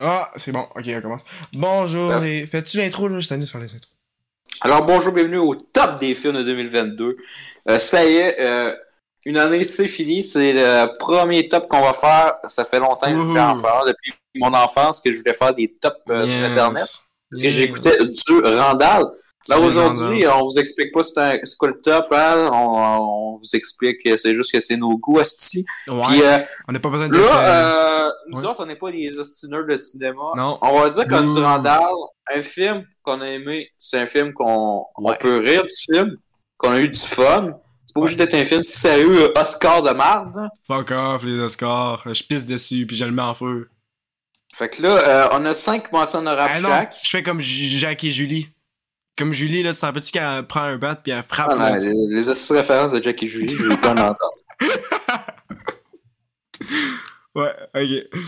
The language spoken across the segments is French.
Ah, c'est bon. Ok, on commence. Bonjour, Bref. fais-tu l'intro, là? Je de faire les intros. Alors bonjour, bienvenue au top des films de 2022. Euh, ça y est, euh, une année c'est fini, c'est le premier top qu'on va faire. Ça fait longtemps que je voulais en faire, depuis mon enfance que je voulais faire des tops euh, sur. Internet. Parce que Yes. j'écoutais du Randall. Là aujourd'hui, on vous explique pas c'est quoi le top, hein? on, on vous explique que c'est juste que c'est nos goûts asti. Ouais, Puis euh, on n'a pas besoin de là, ça. euh, nous Ouais. autres, on n'est pas des ostineurs de cinéma. Non. On va dire comme Bouh. du Randall, un film qu'on a aimé, c'est un film qu'on on peut rire du film, qu'on a eu du fun. C'est pas obligé d'être un film sérieux, euh, Oscar de marde. là. Fuck off, les Oscars. Je pisse dessus, puis je le mets en feu. Fait que là, euh, on a cinq mentions honorables Ah chaque. je fais comme Jacques et Julie. Comme Julie, là, tu sens tu qu'elle prend un bat puis elle frappe. Ah, là, non, tu- les, les références de Jack et Julie, je vais pas en entendre. Ouais, ok.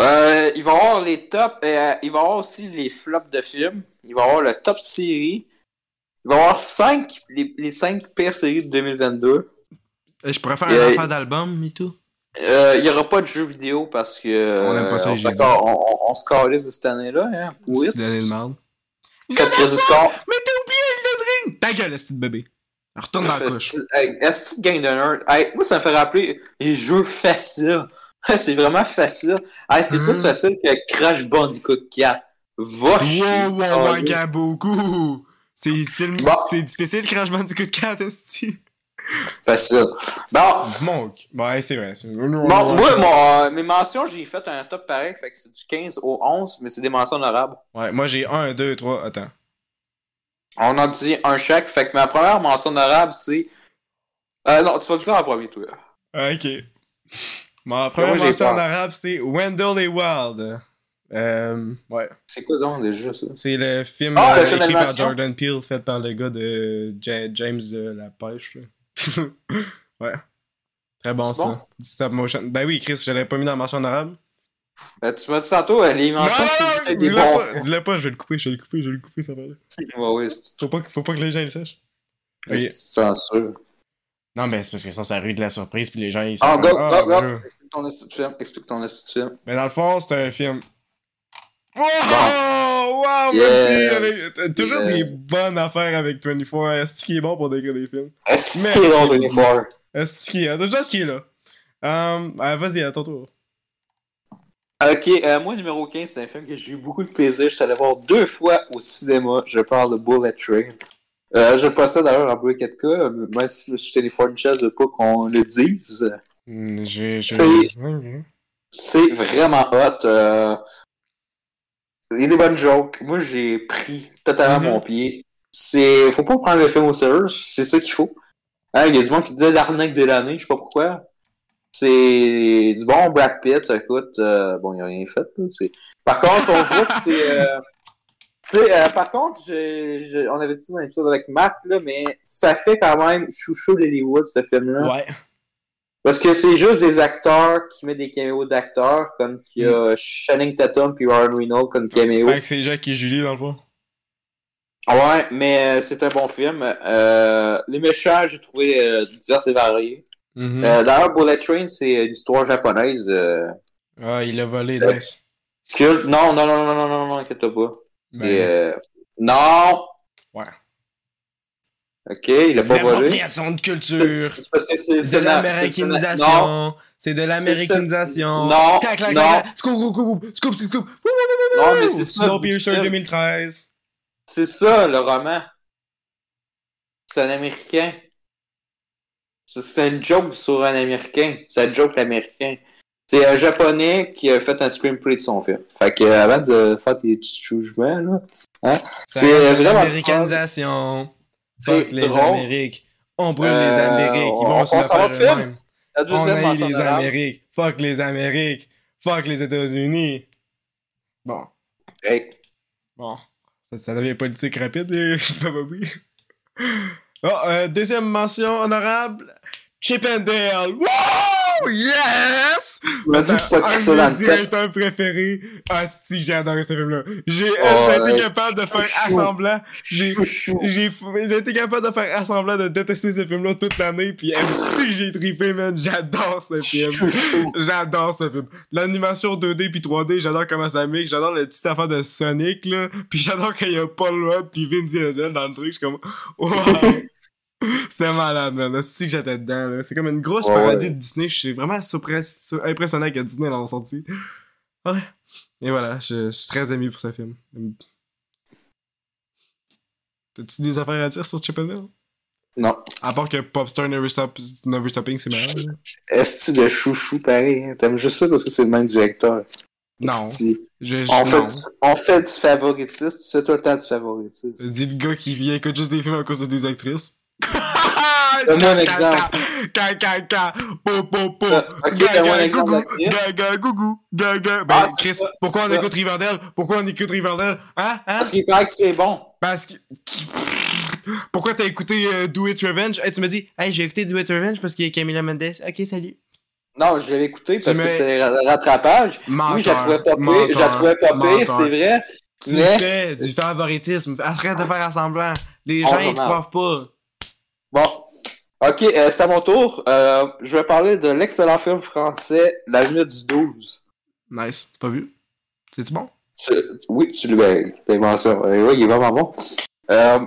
Euh, il va y avoir les tops, euh, il va y avoir aussi les flops de films. Il va y avoir le top série. Il va y avoir cinq, les, les cinq pires séries de 2022. Euh, Je pourrais faire Euh, un affaire d'album et tout. Euh, il n'y aura pas de jeux vidéo parce que. On aime pas ça, euh, les on jeux s'accorde- On, on, on se calisse de cette année-là, hein. Oui. C'est l'année de merde. Faites Chris Score. Mais t'as oublié Elden Ring! Ta gueule, petit bébé. Retourne dans la couche. Est-ce que gang de nerd? Hey, moi, ça me fait rappeler les jeux faciles. c'est vraiment facile. Hey, c'est Hein? plus facile que Crash Bandicoot 4. Va chier. Wow, wow, wow, beaucoup! C'est Bon. difficile, Crash Bandicoot 4, esti. Facile. Bon, Monk. Ouais, c'est vrai. bon moi, mon, euh, mes mentions, j'ai fait un top pareil, fait que c'est du 15 au 11, mais c'est des mentions honorables. Ouais, moi j'ai 1, 2, 3, attends. On en dit un chaque, fait que ma première mention honorable, c'est. Euh, non, tu vas le dire en premier, toi. Ah, ok. Ma première Moi, mention arabe, c'est Wendell et Wild. Euh, ouais. C'est quoi donc déjà ça? C'est le film Ah, euh, le film écrit par. Jordan Peele, fait par le gars de Ja- James de la pêche. là. Ouais. Très bon C'est ça. bon? Du stop motion. Ben oui, Chris, je l'avais pas mis dans la mention en arabe. Ben, tu m'as dit tantôt, les mentions, c'est des dis-le bons pas, dis-le pas, je vais le couper, je vais le couper, je vais le couper, ça va là. Ouais, ouais, c'est Faut pas, que- faut pas que les gens le sachent. censure. Non, mais c'est parce que ça, ça rue de la surprise, puis les gens, ils sont. Ah, go, comme, Ah, go, go! ouais. Explique ton film. Explique ton film. Mais dans le fond, c'est un film. Oh! Wow, Yes. merci! Toujours Yes. des bonnes affaires avec 24. Est-ce qu'il est bon pour décrire des films? Est-ce qu'il est long, 24? Est-ce qu'il est? Déjà, ce qui est là. Um, ah, vas-y, à ton tour. Ok, euh, moi, numéro 15, c'est un film que j'ai eu beaucoup de plaisir. Je suis allé voir deux fois au cinéma. Je parle de Bullet Train. Euh, je possède d'ailleurs en Bullet 4K, euh, même si sur téléphone chat, je veux pas qu'on le dise. Ok. C'est vraiment hot. Euh... Il y a des bonnes jokes. Moi, j'ai pris totalement Mhm. mon pied. C'est... Faut pas prendre le film au sérieux, c'est ça qu'il faut. Hein, il y a du monde qui disait l'arnaque de l'année, je sais pas pourquoi. C'est du bon Brad Pitt, écoute. euh, Bon, il a rien fait, là, Par contre, on voit que c'est... euh, Tu sais, euh, par contre, j'ai- j'ai- on avait dit ça dans l'épisode avec Marc, là, mais ça fait quand même chouchou d'Hollywood, ce film-là. Ouais. Parce que c'est juste des acteurs qui mettent des caméos d'acteurs, comme qu'il y a Channing Tatum puis Ryan Reynolds comme caméo. Fait que c'est Jacques et Julie, dans le fond. Ouais, mais euh, c'est un bon film. Euh, les méchants, j'ai trouvé euh, divers et variés. Mhm. Euh, D'ailleurs, Bullet Train, c'est une histoire japonaise. Ah, il a volé, nice. culte. Non, non, non, non, non, non, non, inquiète pas. Ben, Et, Non! Ouais. Ok, il a pas volé. l'appropriation de culture. C'est parce que c'est C'est de la- c'est- l'américanisation. C'est de l'américanisation. Non, Clac, clac, non. Scoop, scoop, scoop, scoop, scoop. Non, mais c'est ça. Snowpiercer le- 2013. C'est ça, le roman. C'est un Américain. C'est- C'est une joke sur un Américain. C'est un joke américain. C'est un Japonais qui a fait un screenplay de son film. Fait que, avant de faire tes petits jugements, là, hein, C'est vraiment l'américanisation. Fuck les drôle. Amériques. On brûle les Euh, Amériques. Ils on- vont on se le faire de film? la deuxième les. Amériques. Fuck les Amériques. Fuck les États-Unis. Bon. Hey, Bon. Ça, ça devient politique rapide, les Papa Bee. Oh, euh, deuxième mention honorable. Chip and Dale. Oh yes! De pas un crisser dans de le directeurs préférés. Ah, si, j'ai adoré ce film-là. J'ai euh, Oh, été capable de faire assemblant. J'ai été capable de faire assemblant de détester ce film-là toute l'année. Puis si j'ai trippé, man. J'adore ce film. J'adore ce film. L'animation 2D puis 3D, j'adore comment ça mixe. J'adore le petit affaire de Sonic, là. Puis j'adore quand il y a Paul Rudd puis Vin Diesel dans le truc. Je suis comme. C'est malade, man. C'est que j'étais dedans, là? C'est comme une grosse Ouais, parodie ouais. de Disney. Je suis vraiment impressionné que Disney l'ont sorti. Ouais. Et voilà, je, je suis très ému pour ce film. T'as-tu des affaires à dire sur Chip and Dale? Non. À part que Popstar Never, Stop, Never Stopping, c'est là. Est-ce de chouchou pareil? hein? T'aimes juste ça parce que c'est le même directeur? Non. Je, je- On non. fait, du, on fait du favoritisme, tu fais tout le temps du favoritisme. Dis le gars qui vient écoute juste des films à cause de des actrices. Donne-moi un exemple. Caca, po, po, po. Gougou, d'actrice. gaga, gougou, gaga. Ben, Chris, pourquoi on écoute Riverdale? Pourquoi on écoute Riverdale? Hein? Hein? Parce qu'il paraît que c'est bon. Parce que. Pourquoi t'as écouté euh, Do It Revenge? Hey, tu me dis, hey, j'ai écouté Do It Revenge parce qu'il y a Camila Mendes. Ok, salut. Non, je l'avais écouté parce que c'était ra- rattrapage. oui, je la trouvais pas pire, je la trouvais pas pire, c'est vrai. Tu Mais- fais du favoritisme. Arrête de faire assemblant. Les gens, ils te croient pas. Bon. Ok, euh, c'est à mon tour. Euh, je vais parler de l'excellent film français La minute du 12. Nice. Pas vu? C'est-tu bon? Tu- oui, tu l'as ben. Euh, oui, il est vraiment bon. Euh,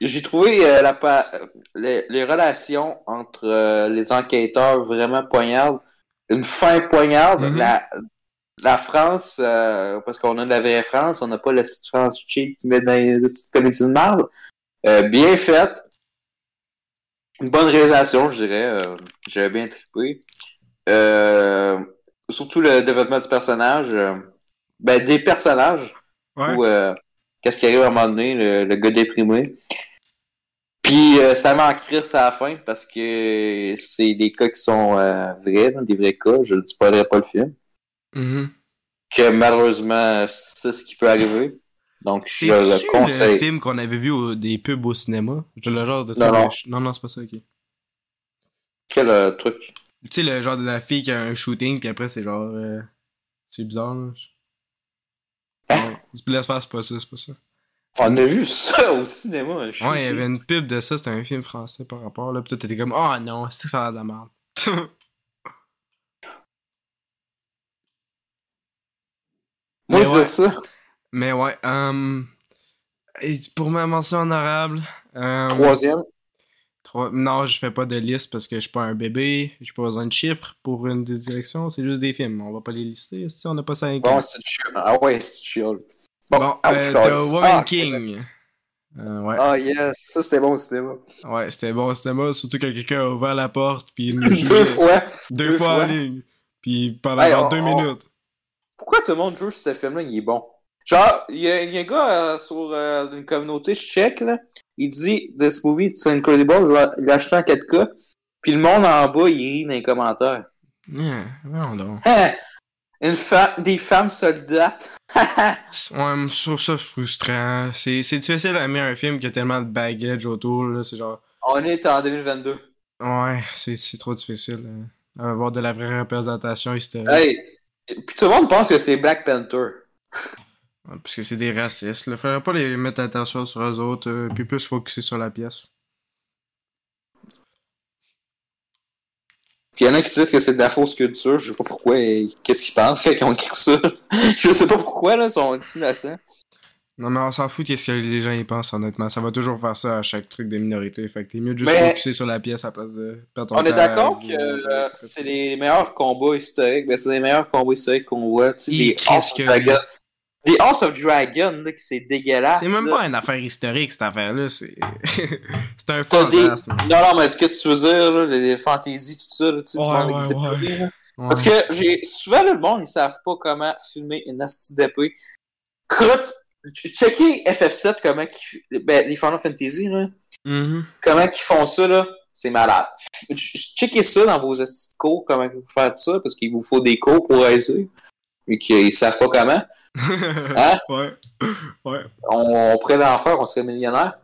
J'ai trouvé euh, la pa- les, les relations entre euh, les enquêteurs vraiment poignardes. Une fin poignarde. Mhm. la, la France, euh, parce qu'on a de la vraie France, on n'a pas la France cheap qui met dans les comédies de marde. Euh, bien faite. Une bonne réalisation, je dirais. Euh, J'avais bien trippé. Euh, surtout le développement du personnage. euh, ben, des personnages. Ou euh, qu'est-ce qui arrive à un moment donné, le, le gars déprimé. Puis euh, ça m'a crisse à la fin parce que c'est des cas qui sont euh, vrais, des vrais cas. Je ne spoilerai pas le film. Mhm. Que malheureusement, c'est ce qui peut arriver. Donc je C'est le le film qu'on avait vu au- des pubs au cinéma? Le genre de Non, non. truc- Non, non, c'est pas ça, ok. Tu Quel euh, truc? sais, le genre de la fille qui a un shooting, puis après, c'est genre. euh, C'est bizarre, là. Hein? Non, tu peux laisser faire, c'est pas ça, c'est pas ça. On a vu ça au cinéma. je Ouais, il y avait une pub de ça, c'était un film français par rapport, là, pis toi, t'étais comme, ah non, c'est que ça a l'air de la merde. Moi, Mais dire ouais. ça. Mais ouais, euh, et pour ma mention honorable. euh, Troisième. trois- Non, je fais pas de liste parce que je suis pas un bébé. J'ai pas besoin de chiffres pour une des directions. C'est juste des films. On va pas les lister. Si on n'a pas ça Bon, c'est chill. Ah ouais, c'est chill. Bon, Bon, ah, euh, The calisse. Woman Ah, King. Euh, ouais. Ah yes, ça c'était bon au cinéma. Ouais, c'était bon au cinéma, surtout quand quelqu'un a ouvert la porte, puis il nous Deux fois. deux deux fois en ligne. Puis pendant Hey, genre on- deux on- minutes. Pourquoi tout le monde joue sur ce film-là, il est bon? Genre, il y y a un gars euh, sur euh, une communauté, je check, là, il dit « This movie, it's incredible », il l'a- acheté en 4K, puis le monde en bas, il rit dans les commentaires. Yeah, donc. Hein? Une des femmes soldates. Ouais, je trouve ça frustrant. C'est difficile d'aimer un film qui a tellement de baggage autour, là. C'est genre. On est en 2022. Ouais, c'est trop difficile. euh, Avoir de la vraie représentation historique. Hey! Puis tout le monde pense que c'est Black Panther. Parce que c'est des racistes. Il faudrait pas les mettre attention sur eux autres, euh, puis plus focusser sur la pièce. Puis il y en a qui disent que c'est de la fausse culture, je sais pas pourquoi, et qu'est-ce qu'ils pensent quand ils ont écrit ça? je sais pas pourquoi, là, ils sont innocents. Non, mais on s'en fout qu'est-ce que les gens y pensent, honnêtement. Ça va toujours faire ça à chaque truc des minorités. Fait que t'es mieux de juste Mais- focuser sur la pièce à la place de perdre ton On est d'accord que euh, c'est les meilleurs combats historiques. Ben, c'est les meilleurs combats historiques qu'on voit. Tu sais, des qu'est-ce que- Des House of Dragon, là, que c'est dégueulasse. C'est même là. pas une affaire historique, cette affaire-là. C'est c'est un des- fantasme. Non, non, mais qu'est-ce que tu veux dire, là, les, fantaisies, tout ça, là, tu sais, Ouais, ouais, ouais. là. Parce que j'ai souvent le monde, ils savent pas comment filmer une astuce d'épée. Écoute, checker FF7 comment qu'ils ben, les Final Fantasy là, Mhm. comment qu'ils font ça là, c'est malade. Checkez ça dans vos cours comment vous faire ça parce qu'il vous faut des cours pour réussir. Mais qu'ils savent pas comment. Hein? Ouais. Ouais. On, on pourrait l'en faire, on serait millionnaire.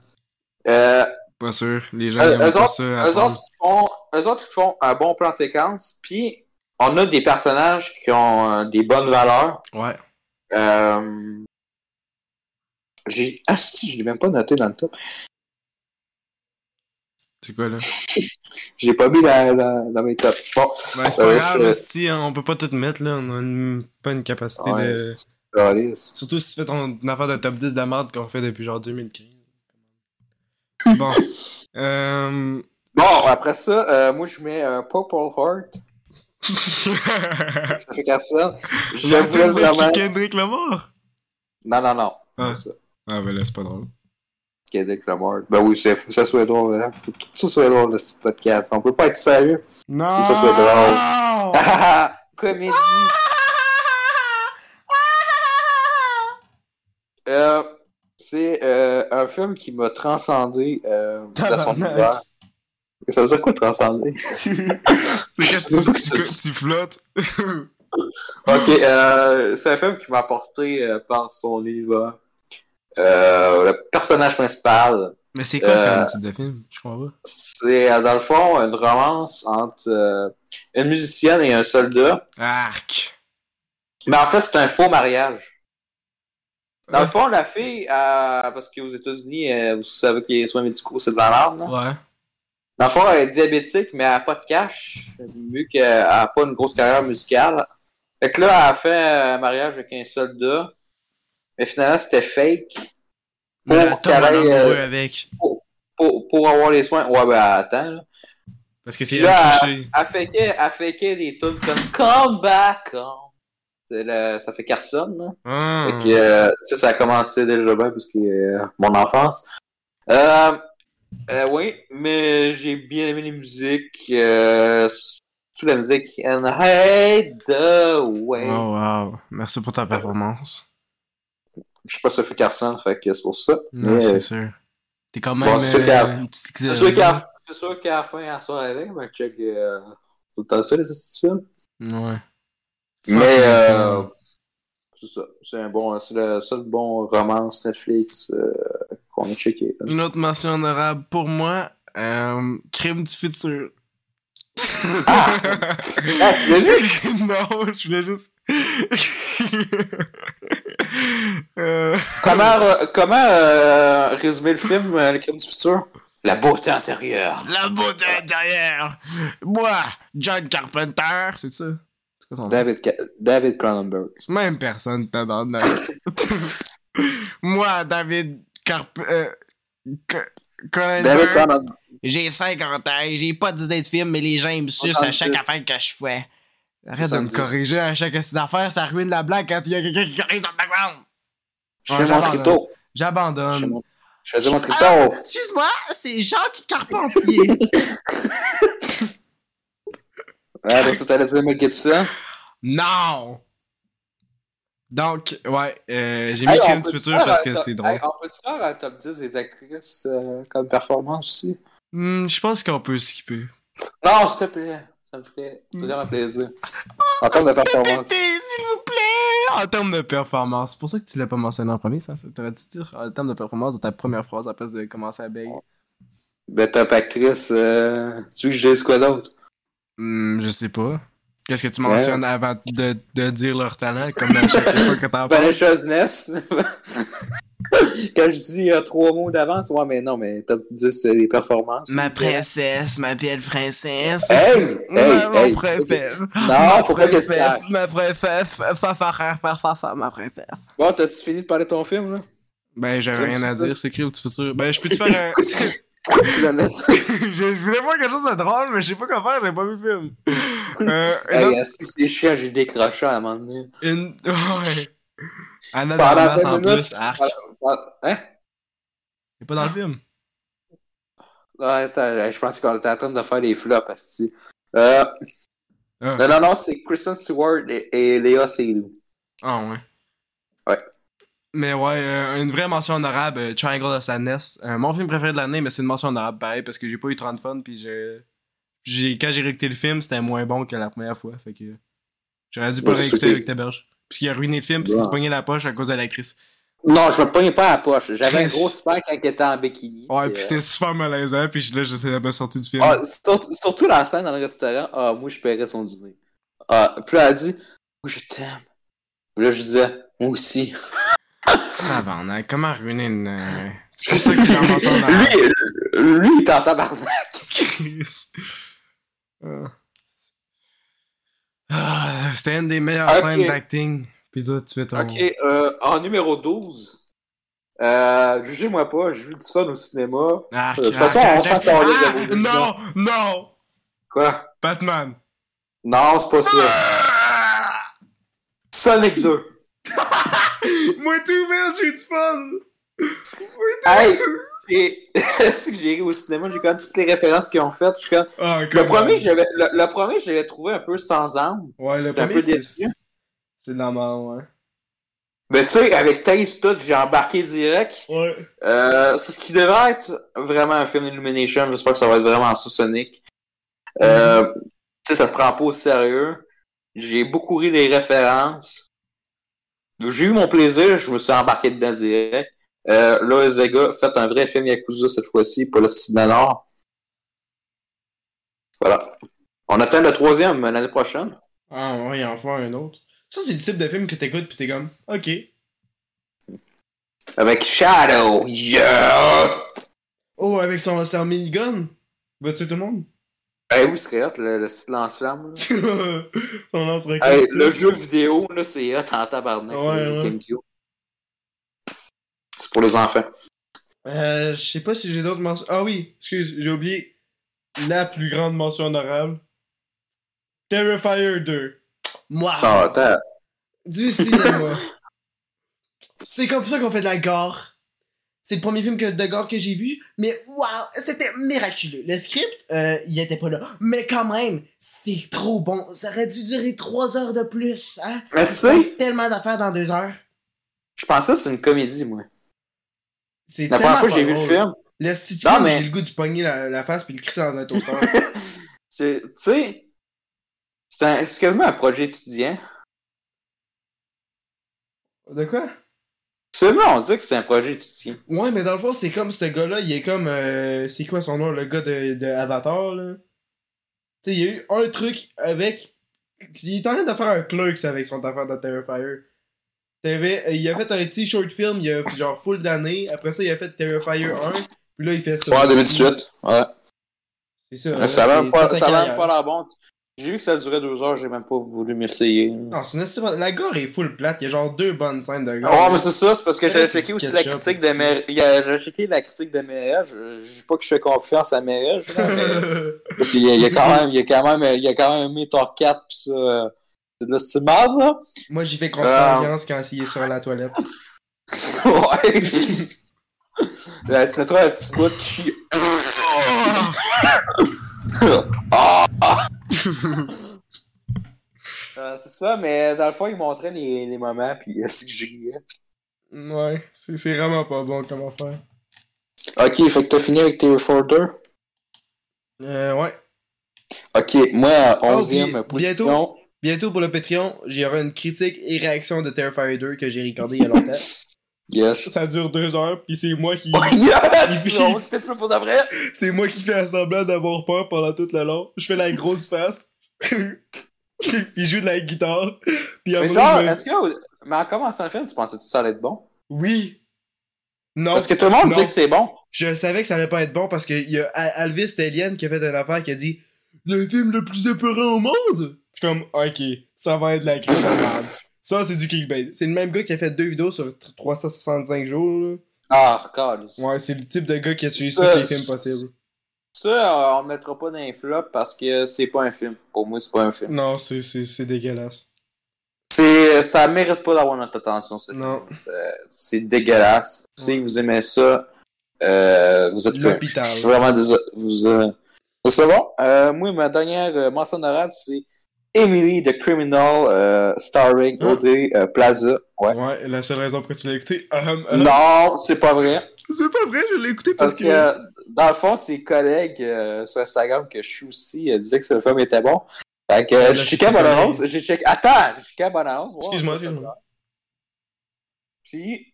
Euh, Pas sûr. Les gens Euh, eux autres- ça. eux autres, ils font, eux autres, ils font un bon plan séquence, puis on a des personnages qui ont euh, des bonnes valeurs. Ouais. Euh, j'ai... Ah si, je l'ai même pas noté dans le top. C'est quoi là? Je l'ai pas mis dans, dans, dans mes tops. Bon, Ben, c'est pas grave, là, si, hein, on peut pas tout mettre là, on a une- pas une capacité ouais, de. Surtout si tu fais ton affaire de top 10 de merde qu'on fait depuis genre 2015. Bon. Euh... Bon, après ça, euh, moi je mets euh, Purple Heart. Ça fait personne. La J'aimerais tune de vraiment. Kendrick Lamar? Non, non, non. Ah. Ça. Ah ben là, c'est pas drôle. Kendrick Lamar. Ben oui, faut que ça soit drôle. Hein. Faut que tout ça soit drôle, ce podcast. On peut pas être sérieux. Non! ça soit drôle. Comédie. Euh, c'est euh, un film qui m'a transcendé euh, dans son univers. Ça veut dire quoi transcender? c'est quand tu, tu, tu flottes. Ok, euh, c'est un film qui m'a apporté euh, par son univers. Euh, le personnage principal, Mais c'est quoi Euh, comme type de film? Je comprends pas. c'est euh, dans le fond une romance entre euh, une musicienne et un soldat. Arc! Mais en fait, c'est un faux mariage. Dans le fond, la fille, euh, parce qu'aux États-Unis, euh, vous savez que les soins médicaux, c'est de la merde. Ouais. Dans le fond, elle est diabétique, mais elle n'a pas de cash, vu qu'elle n'a pas une grosse carrière musicale. Fait que là, elle a fait un mariage avec un soldat, mais finalement, c'était fake. Pour qu'elle aille, euh, avec. pour, pour avoir les soins. Ouais, ben attends, là. Parce que c'est là. Elle fakeait, elle fakeait des tunes comme Come Back. C'est le- ça fait Carson, là. Ah. Euh, ça, ça a commencé déjà bien parce que euh, mon enfance. Euh, oui, mais j'ai bien aimé les musiques. Toute la musique. And I hate the way. Oh wow. Merci pour ta performance. Je sais pas Sophie Carson, fait que c'est pour ça. Non, Mais, c'est euh, sûr. T'es quand même Bon, c'est sûr qu'à- euh, c'est sûr qu'à c'est sûr qu'à la fin, à soir avec, ben, check euh, tout le temps ça, les films. Ouais. Mais, euh, c'est ça. C'est un bon, c'est le seul bon romance Netflix euh, qu'on a checké. là. Une autre mention honorable pour moi, euh, Crime du futur. Ah! Ah, tu l'as vu? non, je voulais juste. Euh, Comment, euh, comment euh, résumer le film euh, Le crime du futur? La beauté intérieure. La beauté intérieure! Moi, John Carpenter, c'est ça? C'est quoi son nom? David, Ca- David Cronenberg. C'est même personne, tabarnak. Moi, David Carp... Euh, Cronenberg, j'ai 50 ans, j'ai pas d'idée de film, mais les gens ils me sucent à chaque 70. affaire que je fais. Arrête de me 70. corriger à chaque ces affaires, ça ruine la blague quand il y a quelqu'un qui corrige dans le background. Je Ouais, fais mon j'abandonne. crypto. Je, fais J'abandonne. mon- je faisais mon crypto. Ah, excuse-moi, c'est Jacques Carpentier. Ouais, donc ça t'allais dire Mel Gibson? non! Donc, ouais, euh, j'ai mis Crime du peut-tu futur faire parce un que c'est drôle. Hey, on peut-tu faire un top 10 des actrices euh, comme performance aussi? Hmm, je pense qu'on peut skipper. Non, s'il te plaît. Ça me ferait vraiment plaisir. En termes de performance. S'il vous plaît! En termes de performance, c'est pour ça que tu l'as pas mentionné en premier, ça. T'aurais dû dire en termes de performance dans ta première phrase à place de commencer à beg. Ben, top actrice, euh, tu veux que je dise quoi d'autre? Hmm, je sais pas. Qu'est-ce que tu mentionnes avant de, de dire leur talent, comme à chaque fois que t'en parles? Vanessa. Quand je dis euh, trois mots d'avance, ouais, mais non, mais top 10, c'est les performances. Ma princesse, ma belle princesse. Hey! Ma- Hey! mon hey. préfère. Non, faut pas que ça. Ma préfère. Fa, fa, fa, fa, fa, fa, fa, ma préfère. Bon, t'as-tu fini de parler de ton film, là? Ben, j'ai Crime rien à dire, c'est Crime du futur. Ben, je peux te faire un. Je, voulais faire quelque chose de drôle, mais je sais pas quoi faire, j'ai pas vu le film. Euh, Hey, autre- c'est chiant, j'ai décroché à un moment donné. une... Ouais. Anna Pendant Dalmas 20 en minutes, plus, arc. Ah, Hein? C'est pas dans le film? Ouais, attends, je pense qu'on était en train de faire des flops, asti. Euh, Ah, non, non, non, c'est Kristen Stewart et, et Léa Seydoux. Ah, ouais. Ouais. Mais ouais, euh, une vraie mention honorable, euh, Triangle of Sadness. Euh, mon film préféré de l'année, mais c'est une mention honorable pareil, parce que j'ai pas eu 30 fun, puis j'ai... quand j'ai réécouté le film, c'était moins bon que la première fois, fait que... J'aurais dû pas Ouais, réécouter avec ta berge. Parce qu'il a ruiné le film, puis il Ouais. s'est pogné la poche à cause de la crise. Non, je me pognais pas à la poche. J'avais un gros spec quand il était en bikini. Ouais, puis euh, c'était super malaisant, puis là, j'essayais de me sortir du film. Ah, surtout, surtout la scène dans le restaurant. Ah, moi, je paierais son dîner. Ah, puis là, elle a dit, moi, je t'aime. Puis là, je disais, moi aussi. Ah, ben, on a comment ruiner une. euh, C'est pour ça que la mention d'arabe. lui, lui, il est en tabarnak. Chris. Ah. Ah, C'était une des meilleures Ok. scènes d'acting. Puis toi, tu fais ton. Ok, euh, en numéro 12, euh, jugez-moi pas, j'ai vu du fun au cinéma. Ah, de toute façon, on s'en de ah, vos Non, non! Quoi? Batman. Non, c'est pas ça. Ah! Sonic 2. Moi tout, merde, j'ai eu du fun! Hey! Et si j'ai ri au cinéma, j'ai quand même toutes les références qu'ils ont faites. Je suis comme- Ah, Le premier, on. j'avais, le, le premier, je l'avais trouvé un peu sans âme. Ouais, le J'étais un peu c'est... déçu. C'est de la merde, ouais. Mais tu sais, avec Taze tout, j'ai embarqué direct. Ouais. Euh, c'est ce qui devrait être vraiment un film d'Illumination. J'espère que ça va être vraiment ça, Sonic. Euh, Tu sais, ça se prend pas au sérieux. J'ai beaucoup ri des références. J'ai eu mon plaisir, je me suis embarqué dedans direct. Euh, là, Zega, faites un vrai film Yakuza cette fois-ci, pas le cinéma Nord. Voilà. On attend le troisième l'année prochaine. Ah, ouais, il en un autre. Ça, c'est le type de film que t'écoutes pis t'es comme, ok. Avec Shadow. Yeah! Oh, avec son, son minigun? Va tuer tout le monde? Eh oui, c'est hot, le, le site lance-flamme. son lance-roquette. Hey, le jeu vidéo, là, c'est hot en tabarnak. Ouais, ouais. Pour les enfants. Euh, je sais pas si j'ai d'autres mentions. Ah oui, excuse, j'ai oublié la plus grande mention honorable. Terrifier 2. Moi, Ah, du cinéma. C'est comme ça qu'on fait de la gore. C'est le premier film que, de gore que j'ai vu, mais waouh, c'était miraculeux. Le script, euh, il était pas là. Mais quand même, c'est trop bon. Ça aurait dû durer trois heures de plus, hein? Mais tu sais, tellement d'affaires dans deux heures. je pensais que c'est une comédie, moi. C'est La première fois que j'ai vu le film, Le mais- j'ai le goût de pogner la, la face puis le crisser dans un toaster. c'est, tu sais, c'est un- c'est quasiment un projet étudiant. de quoi? Seulement, on dit que c'est un projet étudiant. Ouais, mais dans le fond, c'est comme ce gars-là, il est comme. euh, c'est quoi son nom, le gars de, de Avatar, là? Tu sais, il y a eu un truc avec. Il est en train de faire un Clerks avec son affaire de Terrifier. T'avais- euh, il a fait un petit short film il y a genre full d'années. Après ça, il a fait Terrifier 1. Puis là, il fait ça. Ouais, aussi. 2018. Ouais. C'est ça. là, ça a même pas, pas l'air bon. J'ai vu que ça durait deux heures, j'ai même pas voulu m'essayer. Non, c'est une La gore est full plate. Il y a genre deux bonnes scènes de gore. Ouais, mais c'est ça, c'est parce que j'avais checké aussi la critique de a- J'ai checké la critique de Merage. Je dis pas que je fais confiance à mais... Parce qu'il y a, il y a quand même, il y a quand même, il y a quand même aimé Thor 4 pis ça, euh, l'estimable, là? Moi, j'y fais confiance quand il est sur la toilette. ouais. Là, tu mettras un petit bout de chi. Ah! Euh, c'est ça, mais dans le fond, il montrait les, les moments, puis euh, c'est que je riais. Ouais, c'est c'est vraiment pas bon comme affaire. Ok, fait que t'as fini avec tes Forder. Euh, ouais. Ok, moi, Ah, 11e puis position. bientôt- Bientôt pour le Patreon, j'aurai une critique et réaction de Terrifier 2 que j'ai recordé il y a longtemps. Yes. Ça dure deux heures, puis c'est moi qui. Oh, yes! Non, pour c'est moi qui fais semblant d'avoir peur pendant tout le long. Je fais la grosse face. puis je joue de la guitare. Puis Mais genre, me- est-ce que, mais en commençant le film, tu pensais que ça allait être bon? Oui. Non. Parce que tout le monde Non. dit que c'est bon. Je savais que ça allait pas être bon parce qu'il y a Al- Alvis Telian qui a fait une affaire qui a dit Le film le plus épeurant au monde! Je suis comme, ok, ça va être la crise. Ça, c'est du clickbait. C'est le même gars qui a fait deux vidéos sur tr- 365 jours. là. Ah, regarde. Ouais, c'est le type de gars qui a tué Ça, tous les films possibles. Ça, on mettra pas dans les flops parce que c'est pas un film. Pour moi, c'est pas un film. Non, c'est- c'est c'est dégueulasse. C'est, ça mérite pas d'avoir notre attention, ce film. Non. C'est- C'est dégueulasse. Si vous aimez ça, euh, vous êtes L'hôpital. Je suis vraiment désolé. Vous, euh, C'est bon. Euh, moi, ma dernière euh, mention honorable, c'est Emily the Criminal, euh, starring Ah. Audrey euh, Plaza. Ouais. Ouais, la seule raison pour laquelle tu l'as écouté. Non, c'est pas vrai. C'est pas vrai, je l'ai écouté parce, Parce que, euh, dans le fond, ses collègues sur Instagram que je suis aussi disaient que le film était bon. Fait que ses la collègues. annonce. J'ai checké. Attends, j'ai checké bonne annonce. Excuse-moi, excuse-moi. Puis,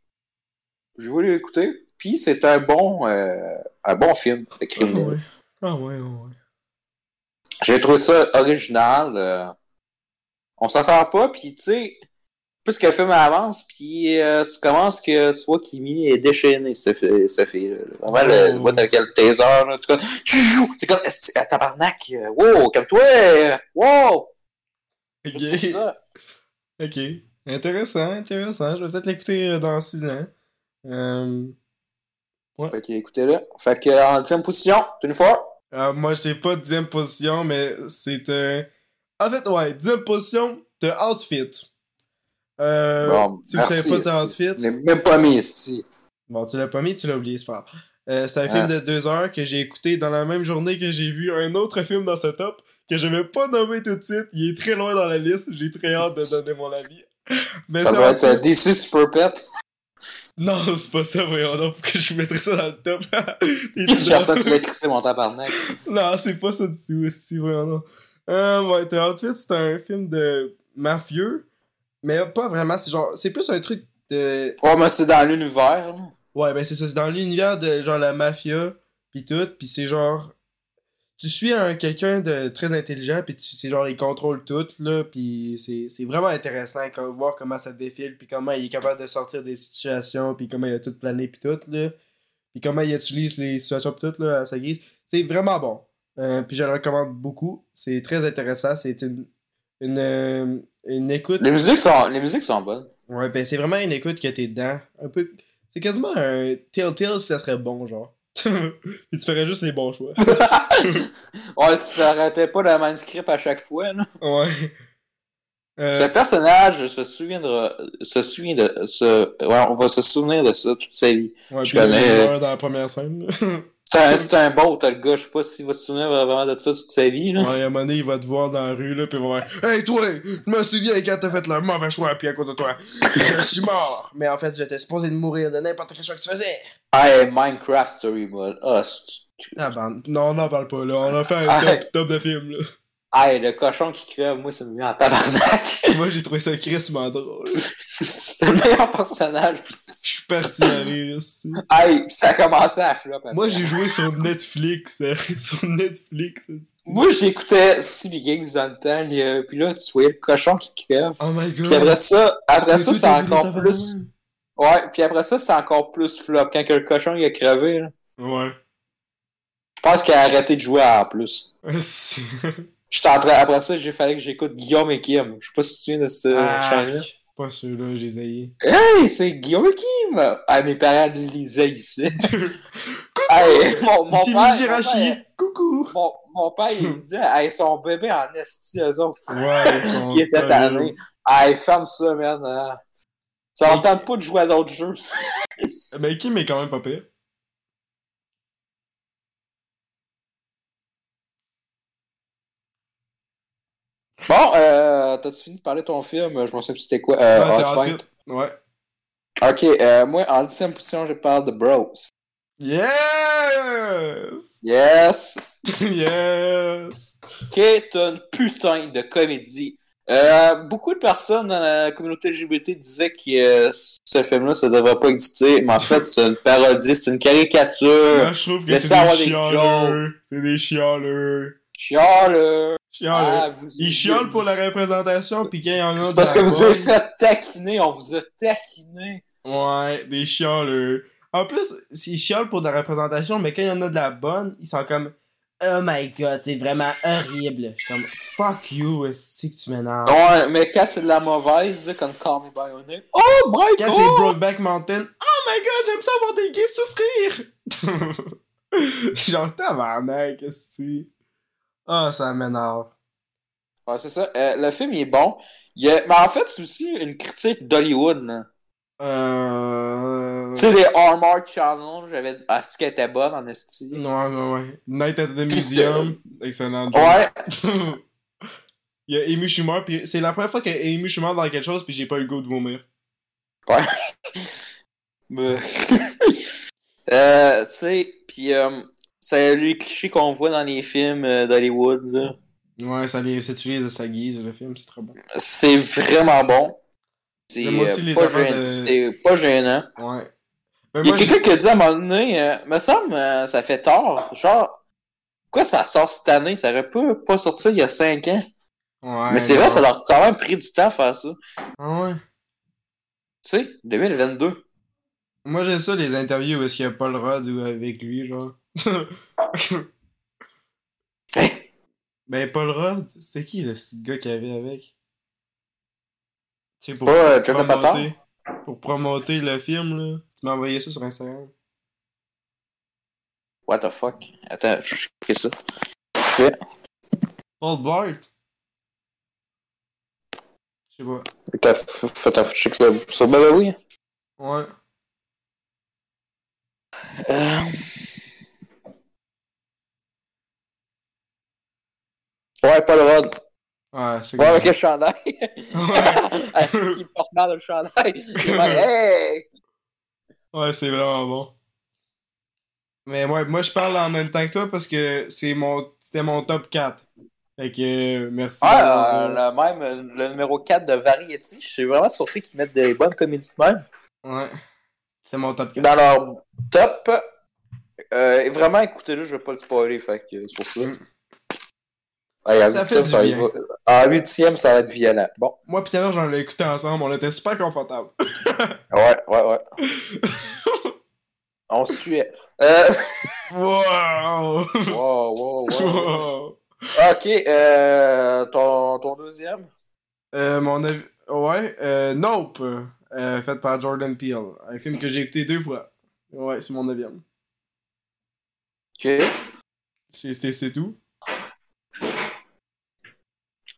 j'ai voulu l'écouter. Puis, c'est un bon, un bon film de Ah criminel. ouais. Ah ouais, ouais, ouais. J'ai trouvé ça original. euh, on s'en sort pas, puis tu sais, plus que le film avance, puis euh, tu commences que tu vois qu'Kimi est déchaîné, ça fait vraiment le, le avec le taser, là, tu, tu joues, tu comme, euh, tabarnak, euh, wow, comme toi, wow! Ok. Ok. Intéressant, intéressant. Je vais peut-être l'écouter dans 6 ans. Euh, Fait que écoutez-le. Fait que en dixième position, une fois. Euh, moi, j'étais pas dixième position, mais c'est. euh, En fait, ouais, dixième position de Outfit. Euh, Bon, si vous savez merci, pas de esti. Outfit, Je l'ai même pas mis ici. bon, tu l'as pas mis, tu l'as oublié, c'est pas grave. Euh, c'est un Ah, film de deux heures que j'ai écouté dans la même journée que j'ai vu un autre film dans ce top que je vais pas nommer tout de suite. Il est très loin dans la liste. J'ai très hâte de donner mon avis. Mais Ça doit être. DC Super Pet. Non, c'est pas ça, voyons donc. Pourquoi je mettrais ça dans le top? Drôle. que tu l'as crissé, mon tabarnak. Non, c'est pas ça du tout aussi, voyons donc. Euh, ouais, The Outfit, c'est un film de mafieux, mais pas vraiment. C'est genre, c'est plus un truc de. Ouais, mais c'est dans l'univers. Ouais, ben c'est ça, c'est dans l'univers de genre la mafia, pis tout, pis c'est genre. Tu suis un quelqu'un de très intelligent, pis tu, c'est genre, il contrôle tout, là, pis c'est, vraiment intéressant, comme, voir comment ça défile, pis comment il est capable de sortir des situations, pis comment il a tout plané, pis tout, là. Pis comment il utilise les situations, pis tout, là, à sa guise. C'est vraiment bon. Euh, puis je le recommande beaucoup. C'est très intéressant. C'est une, une, euh, une écoute. Les musiques sont, les musiques sont bonnes. Ouais, ben c'est vraiment une écoute que t'es dedans. Un peu. C'est quasiment un Telltale si ça serait bon, genre. Puis tu ferais juste les bons choix. ouais, si ça arrêtait pas le manuscript à chaque fois, là. Ouais. Ce Euh, personnage se souviendra, se souvient de, se, ouais, on va se souvenir de ça toute sa vie. ouais, je connais- dans la première scène. C'est un, un beau, t'as le gars, je sais pas s'il va se souvenir vraiment de ça toute sa vie, là. ouais, à un moment donné, il va te voir dans la rue, là, puis il va faire Hey, toi, je me souviens quand t'as fait le mauvais choix, puis à cause de toi, je suis mort. Mais en fait, j'étais supposé de mourir de n'importe quel choix que tu faisais. Hey, Minecraft Story Mode. Ah, Ah, ben, non, on n'en parle pas, là. On a fait un Ah, top, top de film, là. hey, le cochon qui crève, moi, ça me met en tabarnak. Moi, j'ai trouvé ça crissement drôle. c'est le meilleur personnage. Je suis parti à rire aussi. Pis ça a commencé à flop. après. Moi, j'ai joué sur Netflix. euh, sur Netflix. Moi, j'écoutais CB Games dans le temps, a- puis là, tu voyais le cochon qui crève. Oh my god. Puis après ça, après ça, les encore plus. Ouais, puis après ça, c'est encore plus flop. Quand que le cochon il a crevé, là, Ouais. je pense qu'il a arrêté de jouer à plus. J'étais en train, après ça, j'ai fallu que j'écoute Guillaume et Kim. Je sais pas si tu te souviens de ce. Ah, pas sûr-là, j'ai essayé. Hey, c'est Guillaume et Kim! Ah, mes parents les haïssaient. hey, mon, mon Ici, père, Luigi mon père, Coucou. mon, mon père, il me disait, hey, son bébé en esti, eux autres. Ouais, ils sont Il était tanné. Hey, ferme ça, man. hein. Ça tente pas de jouer à d'autres jeux. Ben, Kim est quand même pas pire. Bon, euh, t'as-tu fini de parler de ton film? Je m'en souviens plus c'était quoi. Euh, Ouais, t'es Hot Fight? Ouais. Ok, euh, moi, en dixième position, je parle de Bros. Yes! Yes! yes! Qui est une putain de comédie. Euh, beaucoup de personnes dans la communauté LGBT disaient que euh, ce film-là, ça devrait pas exister, mais en fait, c'est une parodie, c'est une caricature. Moi, je trouve que c'est des chialeux. C'est des chialeux. Chiale! Chialeux. Ah, vous- Ils chiolent pour la représentation, pis quand il y en a C'est parce que vous avez fait taquiner, on vous a taquiné. Ouais, des chialeux. En plus, ils chiolent pour de la représentation, mais quand il y en a de la bonne, ils sont comme Oh my god, c'est vraiment horrible. Je suis comme Fuck you, est-ce que tu m'énerves? Ouais, mais quand c'est de la mauvaise, comme Call Me By Your Name. Oh my Quand god! c'est Brokeback Mountain, Oh my god, j'aime ça voir des gays souffrir! Genre, tabarnak, qu'est-ce que? Ah, ça m'énerve. Ouais, c'est ça. Euh, le film, il est bon. Il y a... Mais en fait, c'est aussi une critique d'Hollywood. là. Euh. Tu sais, les Armored Channel, j'avais. Ah, ce qu'elle était bonne en esti. Ouais, ouais, ouais. Night at the Puis Museum. Excellent. Ouais. Il y a Amy Schumer, puis c'est la première fois que Amy Schumer dans quelque chose, puis j'ai pas eu le goût de vomir. Mais. euh, tu sais, pis euh, c'est les clichés qu'on voit dans les films euh, d'Hollywood, là. Ouais, ça les s'utilise de sa guise, le film, c'est très bon. C'est vraiment bon. C'est J'aime aussi euh, les pas, gênant- de- c'est pas gênant. Ouais. Ben, Il y a quelqu'un qui a dit à un moment donné, euh, me semble, euh, ça fait tard. Genre, pourquoi ça sort cette année? Ça aurait pu pas sortir il y a 5 ans. Ouais, Mais c'est vrai, ça leur a quand même pris du temps à faire ça. Ah ouais. Tu sais, 2022. Moi, j'aime ça, les interviews où est-ce qu'il y a Paul Rudd ou avec lui, genre. Hein? ben, Paul Rudd, c'était qui, le gars qu'il avait avec? Tu sais, pour, Pas, promoter, pour promoter le film, là. Tu m'as envoyé ça sur Instagram. What the fuck? Attends, je fais ça. Fait. Paul Bart? Je sais pas. T'as fait ta check sur. Ouais. Euh... Ouais, pas le rod. Ouais, c'est Ouais, avec le chandail. Ouais. Il porte mal le chandail. Hey! Ouais, c'est vraiment bon. Mais ouais, moi je parle en même temps que toi parce que c'est mon c'était mon top 4. Fait que merci. Ah, euh, le même, le numéro 4 de Variety, je suis vraiment surpris qu'ils mettent des bonnes comédies de même. Ouais. C'est mon top 4. Dans leur top, euh, vraiment, écoutez-le, je vais pas le spoiler, fait que c'est pour ça. Ouais, à Ça huitième, fait ça du va bien. être- En huitième, ça va être violent. Bon, Moi pis ta j'en ai écouté ensemble, on était super confortables. ouais, ouais, ouais. On suait. Euh... wow! Wow, wow, wow. Wow. Ok, euh, ton, ton deuxième? Euh, mon avis. Ouais, euh, Nope, euh, fait par Jordan Peele. Un film que j'ai écouté deux fois. Ouais, c'est mon neuvième. Ok. C'est tout.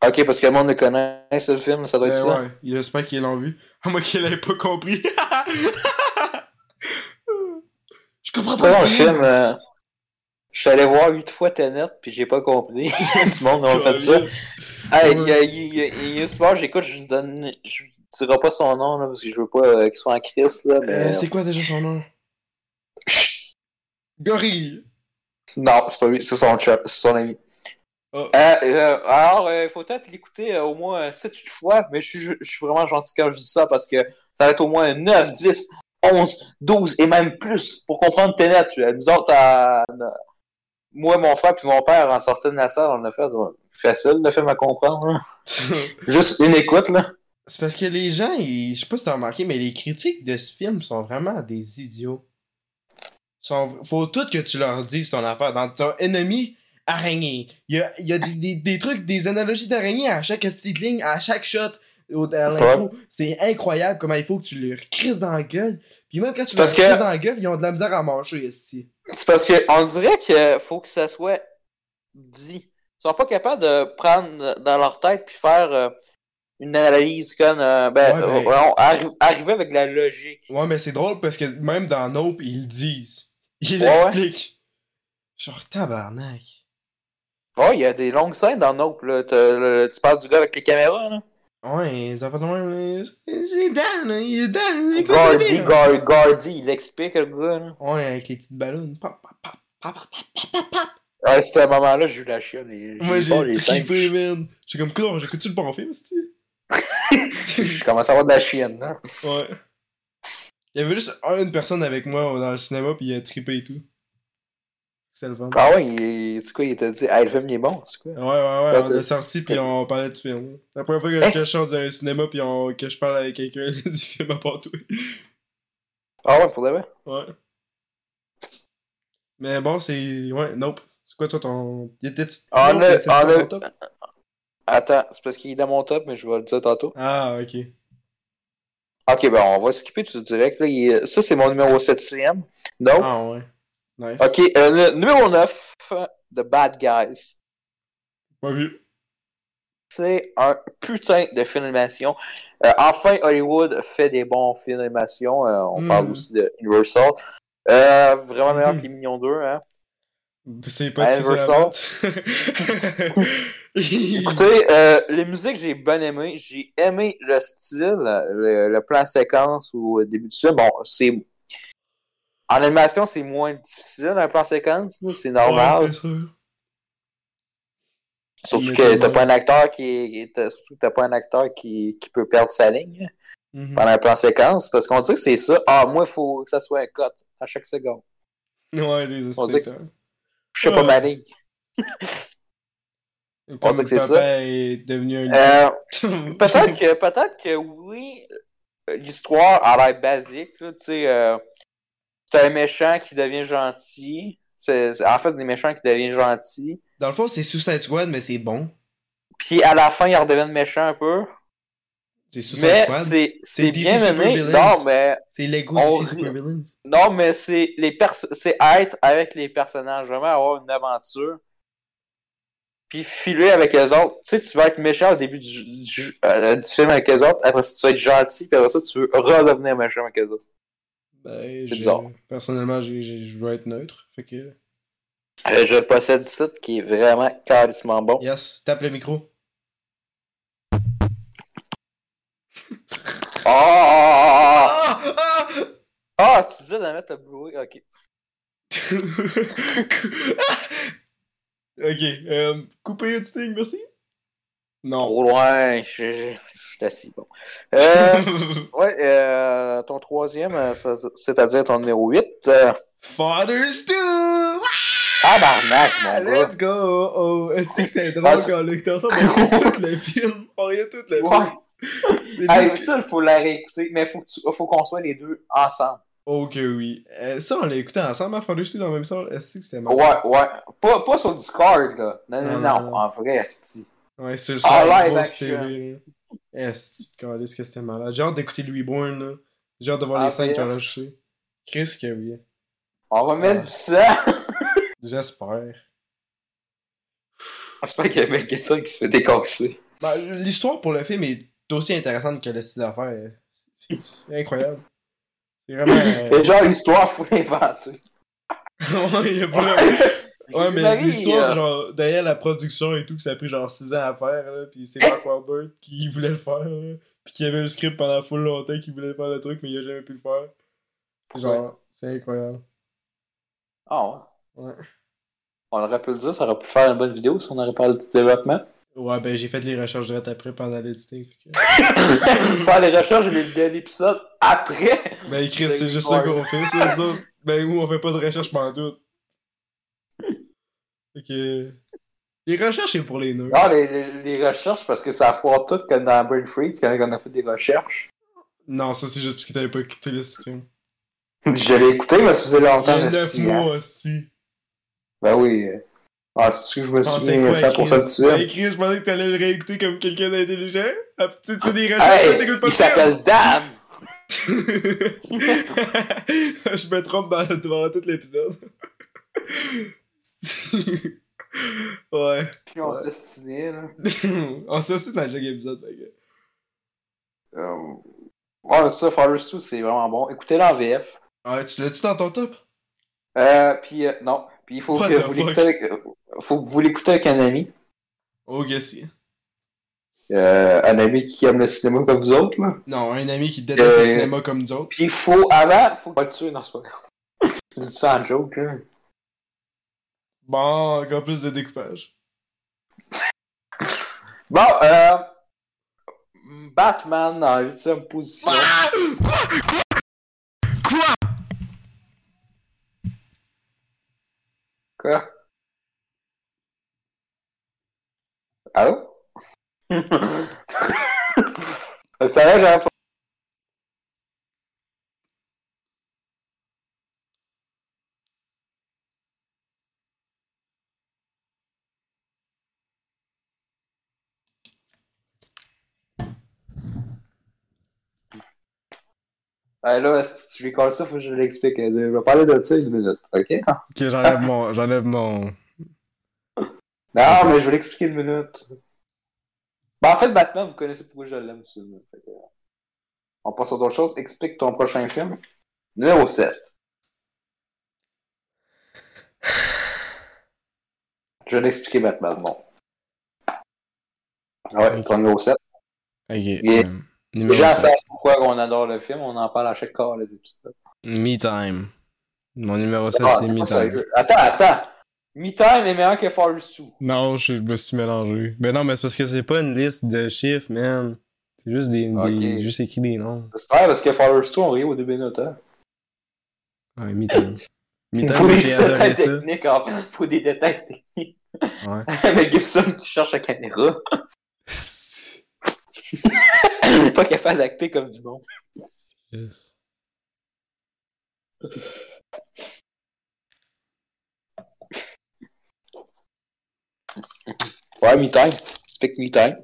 Ok, parce que le monde le connaît, ce film, ça doit être Euh, ça. ouais, j'espère qu'ils l'ont vu. À moi qu'ils l'avaient pas compris. Je comprends pas le le film. euh, Je suis allé voir huit fois Tenet, puis j'ai pas compris. Ce monde a fait ça. Hey, il y a, souvent, j'écoute, je donne. Je dirai pas son nom, là, parce que je veux pas euh, qu'il soit en crise, là, mais. Euh, c'est quoi déjà son nom? Gorille. Non, c'est pas lui, c'est son son ami. Oh. Euh, euh, alors, il faut peut-être l'écouter euh, au moins 7-8 fois, mais je suis, je suis vraiment gentil quand je dis ça parce que ça va être au moins 9, 10, 11, 12 et même plus pour comprendre Tenet. Euh, Nous autres, à- moi, mon frère puis mon père, en sortant de la salle, on a fait facile le film à comprendre. là. Juste une écoute, là. C'est parce que les gens, ils... je sais pas si t'as remarqué, mais les critiques de ce film sont vraiment des idiots. Sont... Faut tout que tu leur dises ton affaire. Dans ton ennemi, araignée. Il y a, il y a des, des, des trucs, des analogies d'araignée à chaque petite ligne, à chaque shot. C'est incroyable comment il faut que tu leur crises dans la gueule. Puis même quand tu que- crises dans la gueule, ils ont de la misère à marcher, ici. C'est parce que on dirait qu'il faut que ça soit dit. Ils sont pas capables de prendre dans leur tête puis faire euh, une analyse comme euh, ben, Ouais, ben- euh, on- arri- arriver avec de la logique. Ouais, mais c'est drôle parce que même dans Nope, ils le disent. Ils ouais. l'expliquent. Genre, tabarnak. Oh, il y a des longues scènes dans Nope, là. Le- tu parles du gars avec les caméras, là. Ouais, t'as pas de même. C'est Dan, là, il est Dan, il écoute Gardy, vie, là. Gar- Gardy, il explique, le gars, là. Ouais, avec les petites ballons. Pop, pop, pop, pop, pop, pop, pop. Ouais, c'était à ce moment-là, j'ai eu la chienne. et Moi, j'ai trippé, man. J'ai comme, coudonc, j'écoute-tu le bon film, c'ti? Je commence à avoir de la chienne, là. Ouais. Il y avait juste une personne avec moi dans le cinéma, pis il a trippé et tout. C'est le fun. Ah ouais, il, c'est quoi, il t'a dit, ah, le film, il est bon, c'est quoi? Ouais, ouais, ouais, on est sorti pis on parlait du film. La première fois que, Hein? que je sors d'un cinéma pis on- que je parle avec quelqu'un du film à part toi. Ah ouais, pour de vrai? Ouais. Mais bon, c'est. Ouais, nope. C'est quoi toi ton. Il était. Ah, Nope, le- ah, le- top? Attends, c'est parce qu'il est dans mon top, mais je vais le dire tantôt. Ah, ok. Ok, ben on va skipper tout direct. Là. Il Ça, c'est mon numéro 7ème. Donc, Ah, ouais. Nice. ok, euh, le numéro 9, The Bad Guys. Pas vu. C'est un putain de film d'animation. Euh, enfin, Hollywood fait des bons films d'animation. Euh, on Mm. parle aussi de Universal. Euh, vraiment meilleur Mhm. que les Mignons 2. Hein. C'est pas Universal. Écoutez, euh, les musiques, j'ai bien aimé. J'ai aimé le style, le, le plan séquence au début du film. Bon, c'est. En animation, c'est moins difficile, un plan séquence. C'est normal. Ouais. Surtout que t'as pas un acteur qui. Surtout que t'as pas un acteur qui, qui peut perdre sa ligne Mhm. pendant un plan séquence. Parce qu'on dit que c'est ça. Ah, moi, il faut que ça soit un cut à chaque seconde. Ouais, les On dit que assistants. Je sais pas ma ligne. Comme dire que c'est ça. est devenu un. Euh, peut-être que, peut-être que oui, l'histoire a l'air basique, là, tu sais, euh, c'est un méchant qui devient gentil. C'est, en fait, des méchants qui deviennent gentils. Dans le fond, c'est Suicide Squad, mais c'est bon. Puis à la fin, ils redeviennent méchants un peu. C'est Suicide Mais Squad. c'est, C'est c'est bien mené. Non, mais, C'est Lego On DC rit. Super Villains. non, mais c'est les pers- c'est être avec les personnages, vraiment avoir une aventure. Puis filer avec les autres. Tu sais, tu vas être méchant au début du, du, euh, du film avec les autres. Après ça, tu vas être gentil. Puis après ça, tu veux redevenir méchant avec les autres. Ben, C'est bizarre. Personnellement, je veux être neutre. Fait que. Euh, je possède ça qui est vraiment carrément bon. Yes, tape le micro. Ah! Ah! Ah! Ah, tu disais de mettre le Blu-ray, ok. ok, euh, couper editing, merci. Non. Trop loin, je, suis assis, bon. Euh, ouais, euh, ton troisième, euh, c'est-à-dire ton numéro 8. Euh, Fathers 2! tabarnak, Ah, mon gars. let's go! Oh, oh. Est-ce que c'était drôle Ah, quand on l'a écouté ensemble? On a tout le film? On a tout le Ouais. film. C'est Hey, lui- ça, il faut la réécouter, mais faut, que tu- faut qu'on soit les deux ensemble. Ok, oui. Euh, ça, on l'a écouté ensemble, à Fathers 2 dans le même salle. Est-ce que c'était marrant? Ouais, ouais. Pas, pas sur Discord, là. Non, non, Non, non, non. en vrai, esti. Ouais, c'est Ah, ça, live grosse. TV. Est-ce que c'était malade? J'ai hâte d'écouter Louis Bourne, là. J'ai hâte de voir Ah, les scènes qu'ils ont enregistrées. Chris, que oui. On va mettre Ah. du sang. J'espère. J'espère qu'il y a bien quelqu'un qui se fait décasser. Ben, L'histoire pour le film est aussi intéressante que le style d'affaires. C'est- incroyable. C'est vraiment. euh, Et genre, l'histoire, faut l'inventer. ouais, y a pas. Ouais, mais Marie, l'histoire, euh, genre, derrière la production et tout, que ça a pris genre 6 ans à faire, là, pis c'est Mark Wahlberg qui voulait le faire, là, pis qui avait le script pendant full longtemps, qui voulait faire le truc, mais il a jamais pu le faire. C'est genre, c'est incroyable. Ah ouais. Ouais. On aurait pu le dire, ça aurait pu faire une bonne vidéo si on aurait parlé de développement. Ouais, ben j'ai fait les recherches direct après pendant l'editing. fait que- faire des recherches, de l'épisode après. Ben Chris, c'est juste ça qu'on fait, ça. Ben nous, on fait pas de recherche pendant tout. Que. Les recherches, c'est pour les nerds. Non, les, les, les recherches, parce que ça foire tout comme dans Brain Freeze, quand on a fait des recherches. Non, ça c'est juste parce que t'avais pas écouté le stream. Je l'ai écouté, mais ça faisait Il y longtemps. a le 9 style, hein. mois aussi. Ben oui. Ah, c'est-tu que je me souviens quoi, 100% Chris? de ça? Ben Chris, je pensais que t'allais le réécouter comme quelqu'un d'intelligent. Ah, Tu fais des recherches, Hey, t'écoutes pas il s'appelle Dan! je me trompe dans, devant tout l'épisode. ouais. Puis on Ouais. se destinait, là. On aussi dans chaque épisode, mec. Euh, Ouais, ça, Forest 2, c'est vraiment bon. Écoutez-le en VF. Ah, tu l'as-tu dans ton top? Euh, puis euh, non. Puis il faut What que vous l'écoutez avec, euh, faut que vous l'écoutez avec un ami. Ok, si. Euh, un ami qui aime le cinéma comme vous autres, là. Non, un ami qui déteste le Euh, cinéma comme nous autres. Puis il faut, avant, faut pas le tuer, non, c'est pas grave. Je dis ça en joke, là. Bon, encore plus de découpage. Bon, euh. Batman en huitième position. Quoi? Quoi? Allô? Ça va, j'avais pas. Là, si tu recordes ça, faut que je l'explique. Je vais parler de ça une minute, ok? Ok, j'enlève mon. J'enlève mon. Non, mais je vais l'expliquer une minute. Ben, en fait, Batman, vous connaissez pourquoi je l'aime, ça. Que, On passe à d'autres choses. Explique ton prochain film. Numéro 7. Je vais l'expliquer Batman, bon. Ah Ouais, ton numéro 7. Ok. Et- euh, Les numéro gens savent pourquoi on adore le film, on en parle à chaque corps les épisodes. Me Time. Mon numéro 7, Ah, c'est Me Time. Attends, attends. Me Time est meilleur que Forest Sue. Non, je, me suis mélangé. Mais non, mais c'est parce que c'est pas une liste de chiffres, man. C'est juste des, des- juste écrit des noms. J'espère parce que Forest Sue, on rit au début de notre temps. Ouais, Me Time. Me Time, faut des j'ai adoré détails ça. techniques, en- faut des détails techniques. Ouais. Mel Gibson qui cherche la caméra. pas capable d'acter comme du monde. Yes. Ouais, me time. Speak me time.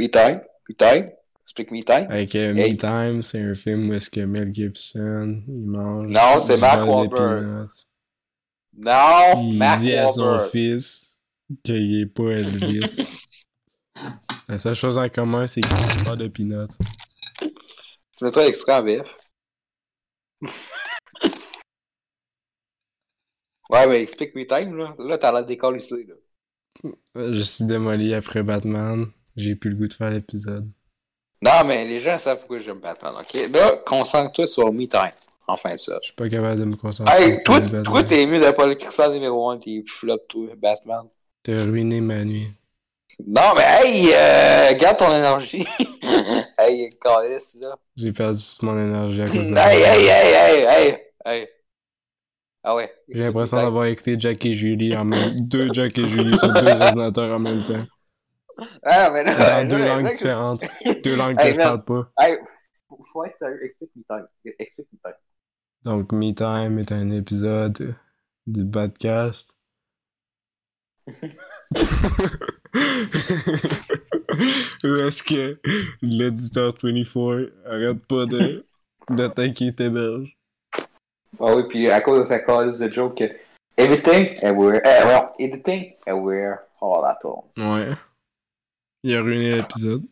Me time. Me time. Speak me time. Avec euh, Hey. Me Time, c'est un film où est-ce que Mel Gibson, il mange. Non, c'est Mark Wahlberg. Non, Il Mark dit à son Wahlberg. fils qu'il est pas Elvis. La seule chose en commun, c'est qu'il mange pas de peanuts. Tu mets-toi l'extrait en VF. ouais, mais explique me time, là. Là, t'as l'air d'école ici, là. Euh, Je suis démoli après Batman. J'ai plus le goût de faire l'épisode. Non, mais les gens savent pourquoi j'aime Batman, ok? Là, concentre-toi sur me time. Enfin, ça. Je suis pas capable de me concentrer. Hey, toi, toi, t'es mieux de pas le cristal numéro 1, t'es flop, toi, Batman. T'as ruiné ma nuit. Non, mais hey, euh, garde ton énergie. hey, Calis, là. J'ai perdu toute mon énergie à cause de Hey, hey, hey, hey, hey, hey. Ah ouais. J'ai l'impression d'avoir écouté Jack et Julie en même deux Jack et Julie sur deux ordinateurs en même temps. Ah, mais là, Dans deux là, langues là, différentes. Deux langues Hey, que je man. parle pas. Hey, faut, faut être sérieux. Explique me time. Explique me time. Donc, Me Time est un épisode du podcast. Est-ce que l'éditeur 24 arrête pas de d'attaquer tes belges? Ah oui, puis à cause de sa cause de joke, que everything, everywhere, eh, well, editing, everywhere, all at once. Ouais. Il a ruiné l'épisode.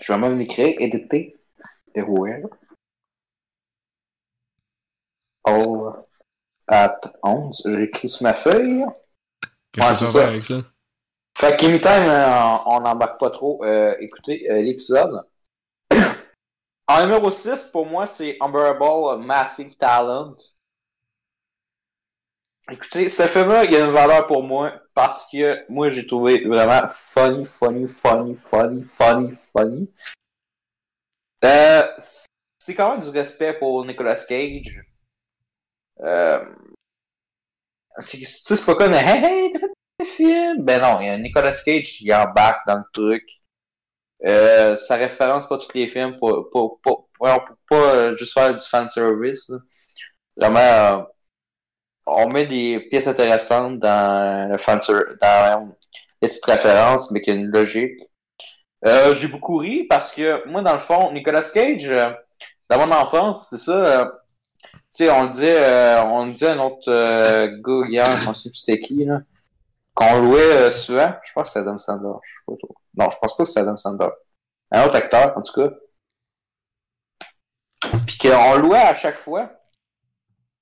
Je vais même l'écrire, editing, everywhere, all at once. J'écris sur ma feuille. Qu'est-ce Ouais, que ça avec ça? Fait que Anytime, euh, on n'embarque pas trop. Euh, écoutez euh, l'épisode. en numéro 6, pour moi, c'est Unbearable Massive Talent. Écoutez, ce film-là, il a une valeur pour moi parce que moi, j'ai trouvé vraiment funny, funny, funny, funny, funny, funny. Euh, c'est quand même du respect pour Nicolas Cage. Euh, c'est pas comme Hey, hey, t'as fait un film? Ben non, il y a Nicolas Cage qui embarque dans le truc. Euh, ça référence pas tous les films pour, pour, pour, pour, pour pas euh, juste faire du fanservice. là. Vraiment, euh, on met des pièces intéressantes dans le fanservice, dans euh, les petites références, mais qui a une logique. Euh, j'ai beaucoup ri parce que moi, dans le fond, Nicolas Cage, euh, dans mon enfance, c'est ça. Tu sais, on le disait, euh, on le disait à un autre euh, gars hier, je pense que c'était qui, là, qu'on louait euh, souvent. Je pense que c'était Adam Sandler. Je sais pas trop. Non, je pense pas que c'était Adam Sandler. Un autre acteur, en tout cas. Puis qu'on louait à chaque fois.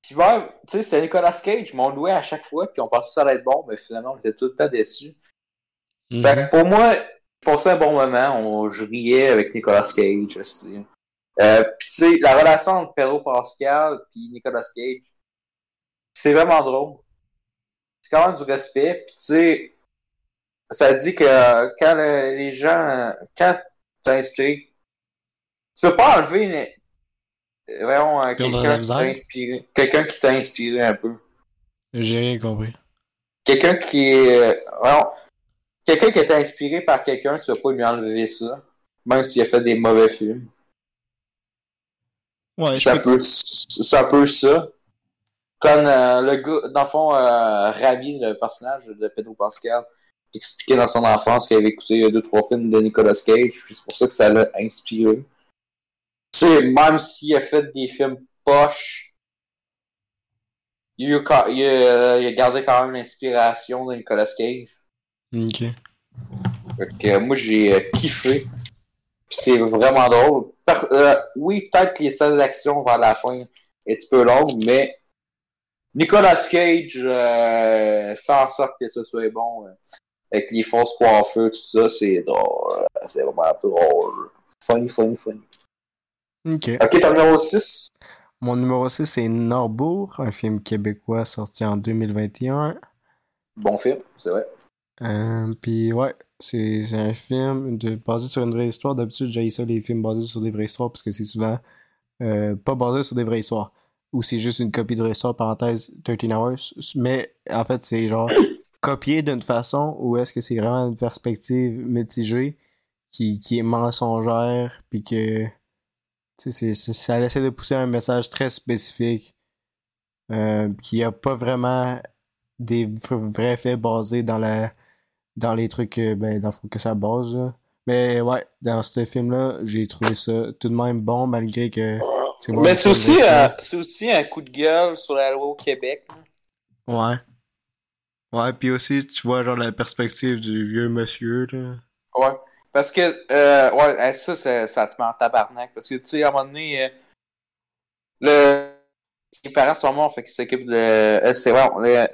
Puis même, tu sais, c'est Nicolas Cage, mais on louait à chaque fois, puis on pensait que ça allait être bon, mais finalement, on était tout le temps déçus. Mhm. Fait que pour moi, je passais un bon moment. On, je riais avec Nicolas Cage. Euh, puis tu sais, la relation entre Pedro Pascal et Nicolas Cage, c'est vraiment drôle. C'est quand même du respect. Puis tu sais, ça dit que euh, quand le- les gens, quand t'as inspiré, tu peux pas enlever une- vraiment euh, quelqu'un qui t'a inspiré, quelqu'un qui t'a inspiré un peu J'ai rien compris. quelqu'un qui est. euh, vraiment, quelqu'un qui été inspiré par quelqu'un, tu vas pas lui enlever ça. Même s'il a fait des mauvais films. Ouais, je C'est un peux... peu, c'est un peu ça. Comme euh, le gars, dans le fond, euh, Ravi, le personnage de Pedro Pascal, expliquait dans son enfance qu'il avait écouté deux, trois films de Nicolas Cage, puis c'est pour ça que ça l'a inspiré. Tu sais, même s'il a fait des films poches, il a, il a- il a gardé quand même l'inspiration de Nicolas Cage. Ok. Fait que, euh, moi, j'ai euh, kiffé. Puis c'est vraiment drôle. Par- euh, oui, peut-être que les scènes d'action vers la fin est un petit peu longues, mais Nicolas Cage euh, fait en sorte que ce soit bon. euh, avec les fausses coiffeurs, tout ça, c'est drôle. C'est vraiment drôle. Funny, funny, funny. Ok. Ok, ton numéro 6. Mon numéro 6, c'est Norbourg, un film québécois sorti en 2021. Bon film, c'est vrai. Euh, Puis ouais, c'est un film de, basé sur une vraie histoire. D'habitude, j'ai ça les films basés sur des vraies histoires parce que c'est souvent euh, pas basé sur des vraies histoires. Ou c'est juste une copie de vraie histoire, parenthèse 13 Hours. Mais en fait, c'est genre copié d'une façon ou est-ce que c'est vraiment une perspective mitigée qui, qui est mensongère puis que c'est- c'est- ça essaie de pousser un message très spécifique euh, qui a pas vraiment des vrais faits basés dans la dans les trucs euh, ben, dans que ça base là. mais ouais dans ce film là j'ai trouvé ça tout de même bon malgré que c'est Mais c'est aussi, euh, aussi un coup de gueule sur la loi au Québec. là. Ouais. Ouais, puis aussi, tu vois, genre, la perspective du vieux monsieur, là. Ouais. Parce que, euh, ouais, ça, ça, ça te met en tabarnak. Parce que, tu sais, à un moment donné, euh, le... ses parents sont morts, fait qu'il s'occupe de. euh, c'est ouais,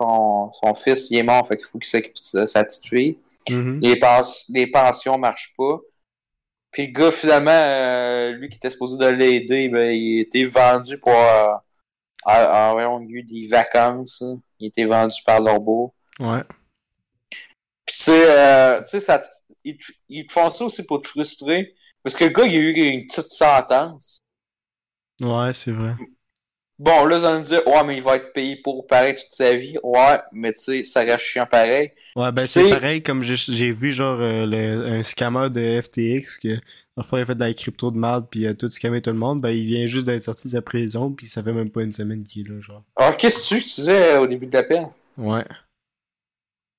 son, son fils, il est mort, fait qu'il faut qu'il s'occupe de sa petite fille. Les, pens- les pensions marchent pas. Puis le gars, finalement, euh, lui qui était supposé de l'aider, ben, il était vendu pour. Euh, à- à- voyons, il y a eu des vacances. hein. Il était vendu par l'orbeau. Ouais. Puis tu sais, euh, ça, ils, ils te font ça aussi pour te frustrer. Parce que le gars, il a eu une petite sentence. Ouais, c'est vrai. Bon, là, ça nous dit, ouais, mais il va être payé pour pareil toute sa vie. Ouais, mais tu sais, ça reste chiant pareil. Ouais, ben, C'est- pareil, comme j'ai vu, genre, euh, le, un scammer de FTX, que, le fond, il a fait de la crypto de merde, puis il a tout scammé tout le monde, ben, il vient juste d'être sorti de sa prison, puis ça fait même pas une semaine qu'il est là, genre. Alors, qu'est-ce que tu disais euh, au début de l'appel? Ouais.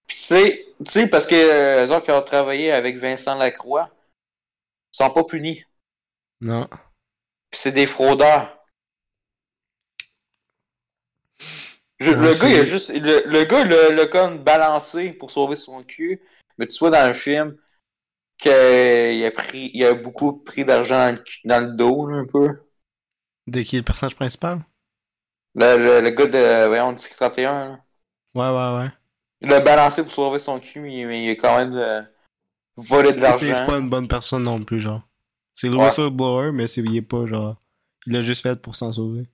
Puis tu sais, parce que euh, eux autres qui ont travaillé avec Vincent Lacroix sont pas punis. Non. Puis c'est des fraudeurs. Je- le gars, il a juste. Le, le gars, le, le comme balancé pour sauver son cul. Mais tu vois dans le film qu'il a pris. Il a beaucoup pris d'argent dans, le dos, là, un peu. De qui est le personnage principal? Le, le, le gars de. Voyons, District 31, là. Ouais, ouais, ouais. Il l'a balancé pour sauver son cul, mais, mais il a quand même euh, volé de C'est c'est l'argent. pas une bonne personne non plus, genre. C'est le Ouais. whistleblower, mais c'est, il est pas, genre. Il l'a juste fait pour s'en sauver.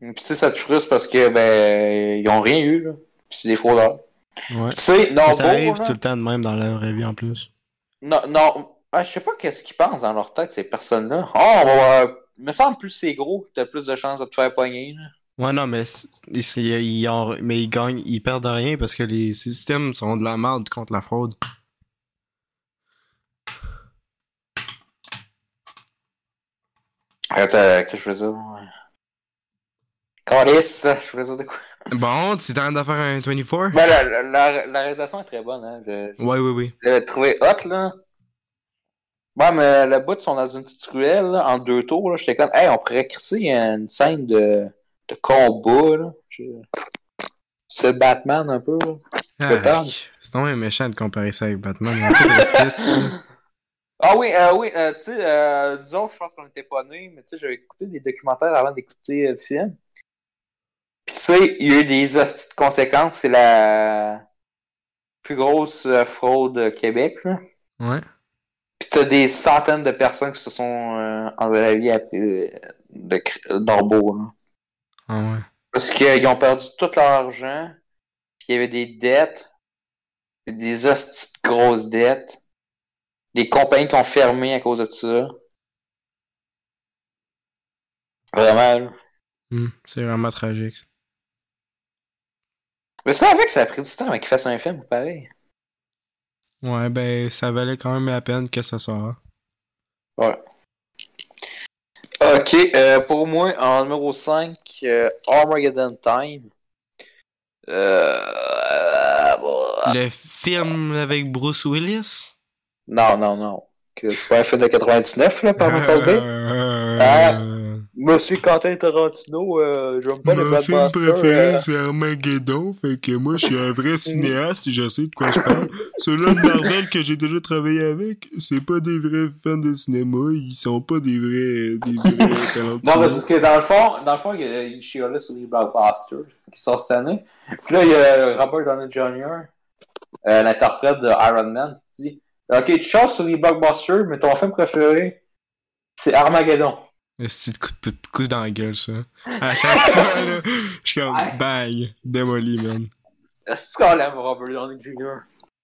Puis tu sais, ça te frustre parce que, ben, ils ont rien eu, là. Puis c'est des fraudeurs. Ouais. Tu sais, non, ça beau, arrive là. tout le temps de même dans la vraie vie en plus. Non, non, ah, je sais pas qu'est-ce qu'ils pensent dans leur tête, ces personnes-là. Oh, va, euh, me semble plus c'est gros, t'as plus de chances de te faire pogner, là. Ouais, non, mais, ils ont- mais ils gagnent, ils perdent rien parce que les systèmes sont de la merde contre la fraude. Attends, qu'est-ce que je faisais? Calice, je faisais de quoi? Bon, tu t'arrêtes de faire un 24? Ben, la, la, la, la réalisation est très bonne, hein. Je, je Ouais, oui, oui. l'avais trouvé hot, là. Ouais, mais le bout, ils sont dans une petite ruelle, là, en deux tours, là. J'étais comme, hey, on pourrait crisser une scène de, de combat, là. Je- C'est Batman, un peu, là. Ah, c'est vraiment méchant de comparer ça avec Batman. Il y a un peu de respect, c'est- Ah oui, euh, oui, euh, tu sais, euh, disons, je pense qu'on était pas nés, mais tu sais, j'avais écouté des documentaires avant d'écouter euh, le film. Puis tu sais, il y a eu des hosties de conséquences, c'est la plus grosse euh, fraude au Québec, là. Ouais. Puis t'as des centaines de personnes qui se sont euh, enlevées la vie après euh, de cr- d'Orbeau, là. Ah ouais. Parce qu'ils ont perdu tout leur argent, puis il y avait des dettes, des hosties de grosses dettes, des compagnies qui ont fermé à cause de ça. Vraiment. Hmm, c'est vraiment tragique. Mais ça, avec, ça a pris du temps avant qu'ils fassent un film, pareil. Ouais, ben, ça valait quand même la peine que ça sorte. Ouais. Ok, euh, pour moi, en numéro 5, euh, Armageddon Time. Euh... Le film avec Bruce Willis? Non, non, non. Que C'est pas un film de 99, là, par Michael Bay. Ah. Monsieur Quentin Tarantino, euh, j'aime pas les Mon film préféré, euh, c'est Armageddon, fait que moi, je suis un vrai cinéaste et je sais de quoi je parle. Ceux-là de Marvel que j'ai déjà travaillé avec, c'est pas des vrais fans de cinéma, ils sont pas des vrais, des vrais talentueux. Non, mais parce que dans le fond, dans le fond, il, y a- chialait sur les blockbusters qui sortent cette année. Puis là, il y a Robert Downey Jr., euh, l'interprète de Iron Man, qui dit Ok, tu chantes sur les blockbusters, mais ton film préféré, c'est Armageddon. C'est de coup de coup dans la gueule, ça. À chaque fois, là, je suis comme, bang, démoli, man. Est-ce qu'on l'aime, Robert Downey Jr.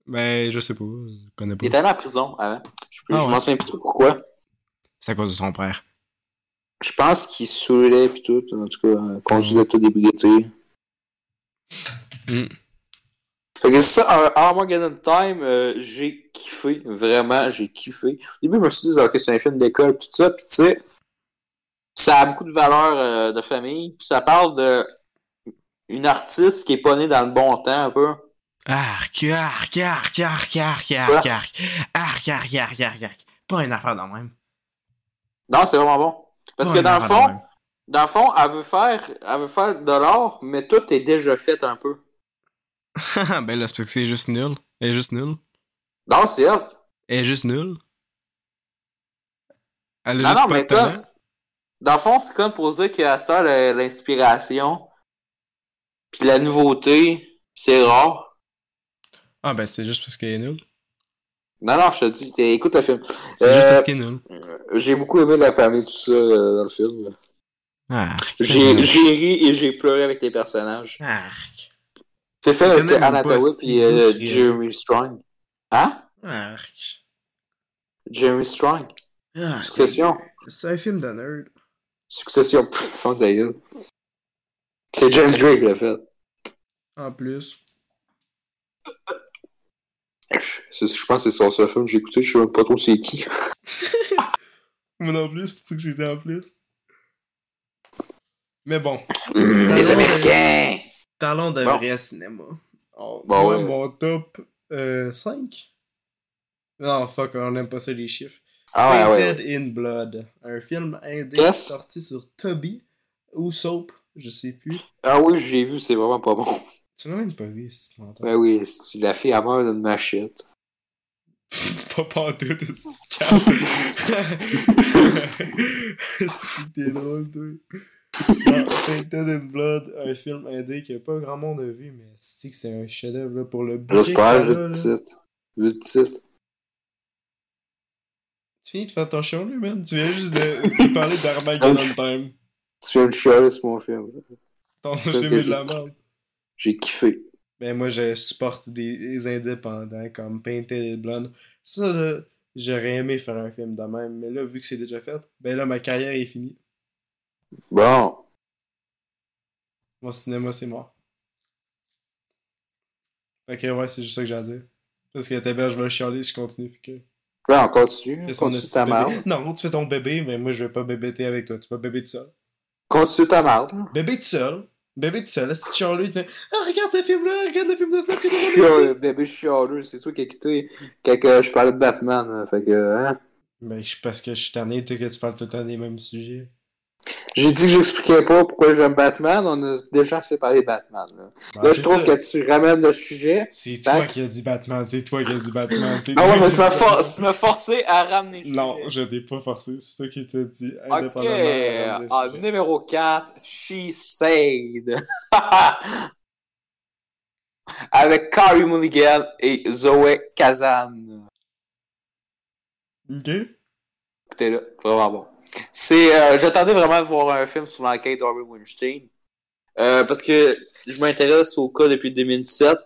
Ben, je sais pas, je connais pas. Il était allé en prison avant. Je, Ah je ouais. m'en souviens plus trop pourquoi. C'est à cause de son père. Je pense qu'il saoulait pis tout. En tout cas, euh, conduit d'autodébriété. Hmm. Fait que ça, un Armageddon Time, euh, j'ai kiffé. Vraiment, j'ai kiffé. Au début, je me suis dit, ok, c'est un film d'école, tout ça. Puis tu sais, ça a beaucoup de valeur euh, de famille. Puis ça parle de une artiste qui est pas née dans le bon temps, un peu. Arc, arc, arc, arc, arc, arc, arc, arc, arc, arc, arc, arc. Pas une affaire dans le même. Non, c'est vraiment bon. Parce Pas que dans le fond, même. dans le fond, elle veut faire, elle veut faire de l'art, mais tout est déjà fait un peu. ben là, c'est parce que c'est juste nul. Elle est juste nulle. Non, c'est elle. Elle est juste nulle. Elle a Non, juste non, pas mais de talent. Dans le fond, c'est comme pour dire qu'à cette heure, l'inspiration, puis la nouveauté, c'est rare. Ah ben c'est juste parce qu'elle est nulle. Non, non, je te dis, écoute le film. C'est Euh, juste parce qu'elle est nulle. J'ai beaucoup aimé la famille, tout ça, euh, dans le film. Arc. J'ai ri et j'ai pleuré avec les personnages. C'est fait avec c'est et euh. Jeremy Strong. Hein? Arc. Jeremy Strong. Arc. Succession. C'est un film de nerd. Succession. Ta gueule. C'est James Drake qui l'a fait. En plus. C'est- Je pense que c'est son seul film que j'ai écouté, je sais même pas trop c'est qui. Moi non plus, c'est pour ça que j'ai dit en plus. Mais bon, Les Américains! parlons d'un Bon. vrai cinéma. Oh, Bon, moi, ouais. mon top euh, 5. Non, fuck, on aime pas ça les chiffres. Ah ouais, ouais. Painted in Blood. Un film indé Yes. sorti sur Toby ou Soap, je sais plus. Ah oui, j'ai vu, c'est vraiment pas bon. Tu l'as même pas vu, si tu m'entends. Ben oui, c'est- la fille, elle meurt d'une machette. pas pantoute, c'est Si t'es drôle, toi. Painted in Blood, un film indé que pas grand monde a vu, mais c'est que c'est un chef-d'œuvre pour le J'espère, vu a, le titre. Vu le titre. Tu finis de faire ton show, lui, man. Tu viens juste de, de parler d'Armageddon Time. Tu viens de chialer sur mon film. Ton film de la merde. J'ai kiffé. Ben, moi, je supporte des, des indépendants comme Painted in Blood. Ça, là, j'aurais aimé faire un film de même, mais là, vu que c'est déjà fait, ben là, ma carrière est finie. Bon. Mon cinéma, c'est mort. Que, ouais, c'est juste ça que j'ai à dire. Parce que t'es je vais chialer si je continue. Fait que. Là, on continue. Continue ta de marde. Non, tu fais ton bébé, mais moi, je vais pas bébéter avec toi. Tu vas bébé tout seul. Continue ta marde. Bébé tout seul. Bébé tout seul. Est-ce que Charlie, te- ah, regarde ce film-là, regarde le film de Snap. Chialeux, bébé chialeux, c'est toi qui as quitté quand que je parlais de Batman. hein. Fait que, hein? Ben, je- parce que je suis tanné, que tu parles tout le temps des mêmes sujets. J'ai dit que j'expliquais pas pourquoi j'aime Batman. On a déjà assez parlé de Batman. Là, Ben, Là, je trouve ça. que tu ramènes le sujet. C'est toi qui as dit Batman, c'est toi qui as dit Batman. Ah ouais, mais tu m'as for- forcé à ramener le Non, sujet. je t'ai pas forcé, c'est toi qui t'as dit. Ok, indépendamment sujet. numéro 4, She Said. Avec Carrie Mulligan et Zoé Kazan. Ok. Écoutez là, vraiment bon. C'est, euh, j'attendais vraiment de voir un film sur l'enquête d'Harvey Weinstein. Euh, parce que je m'intéresse au cas depuis 2017.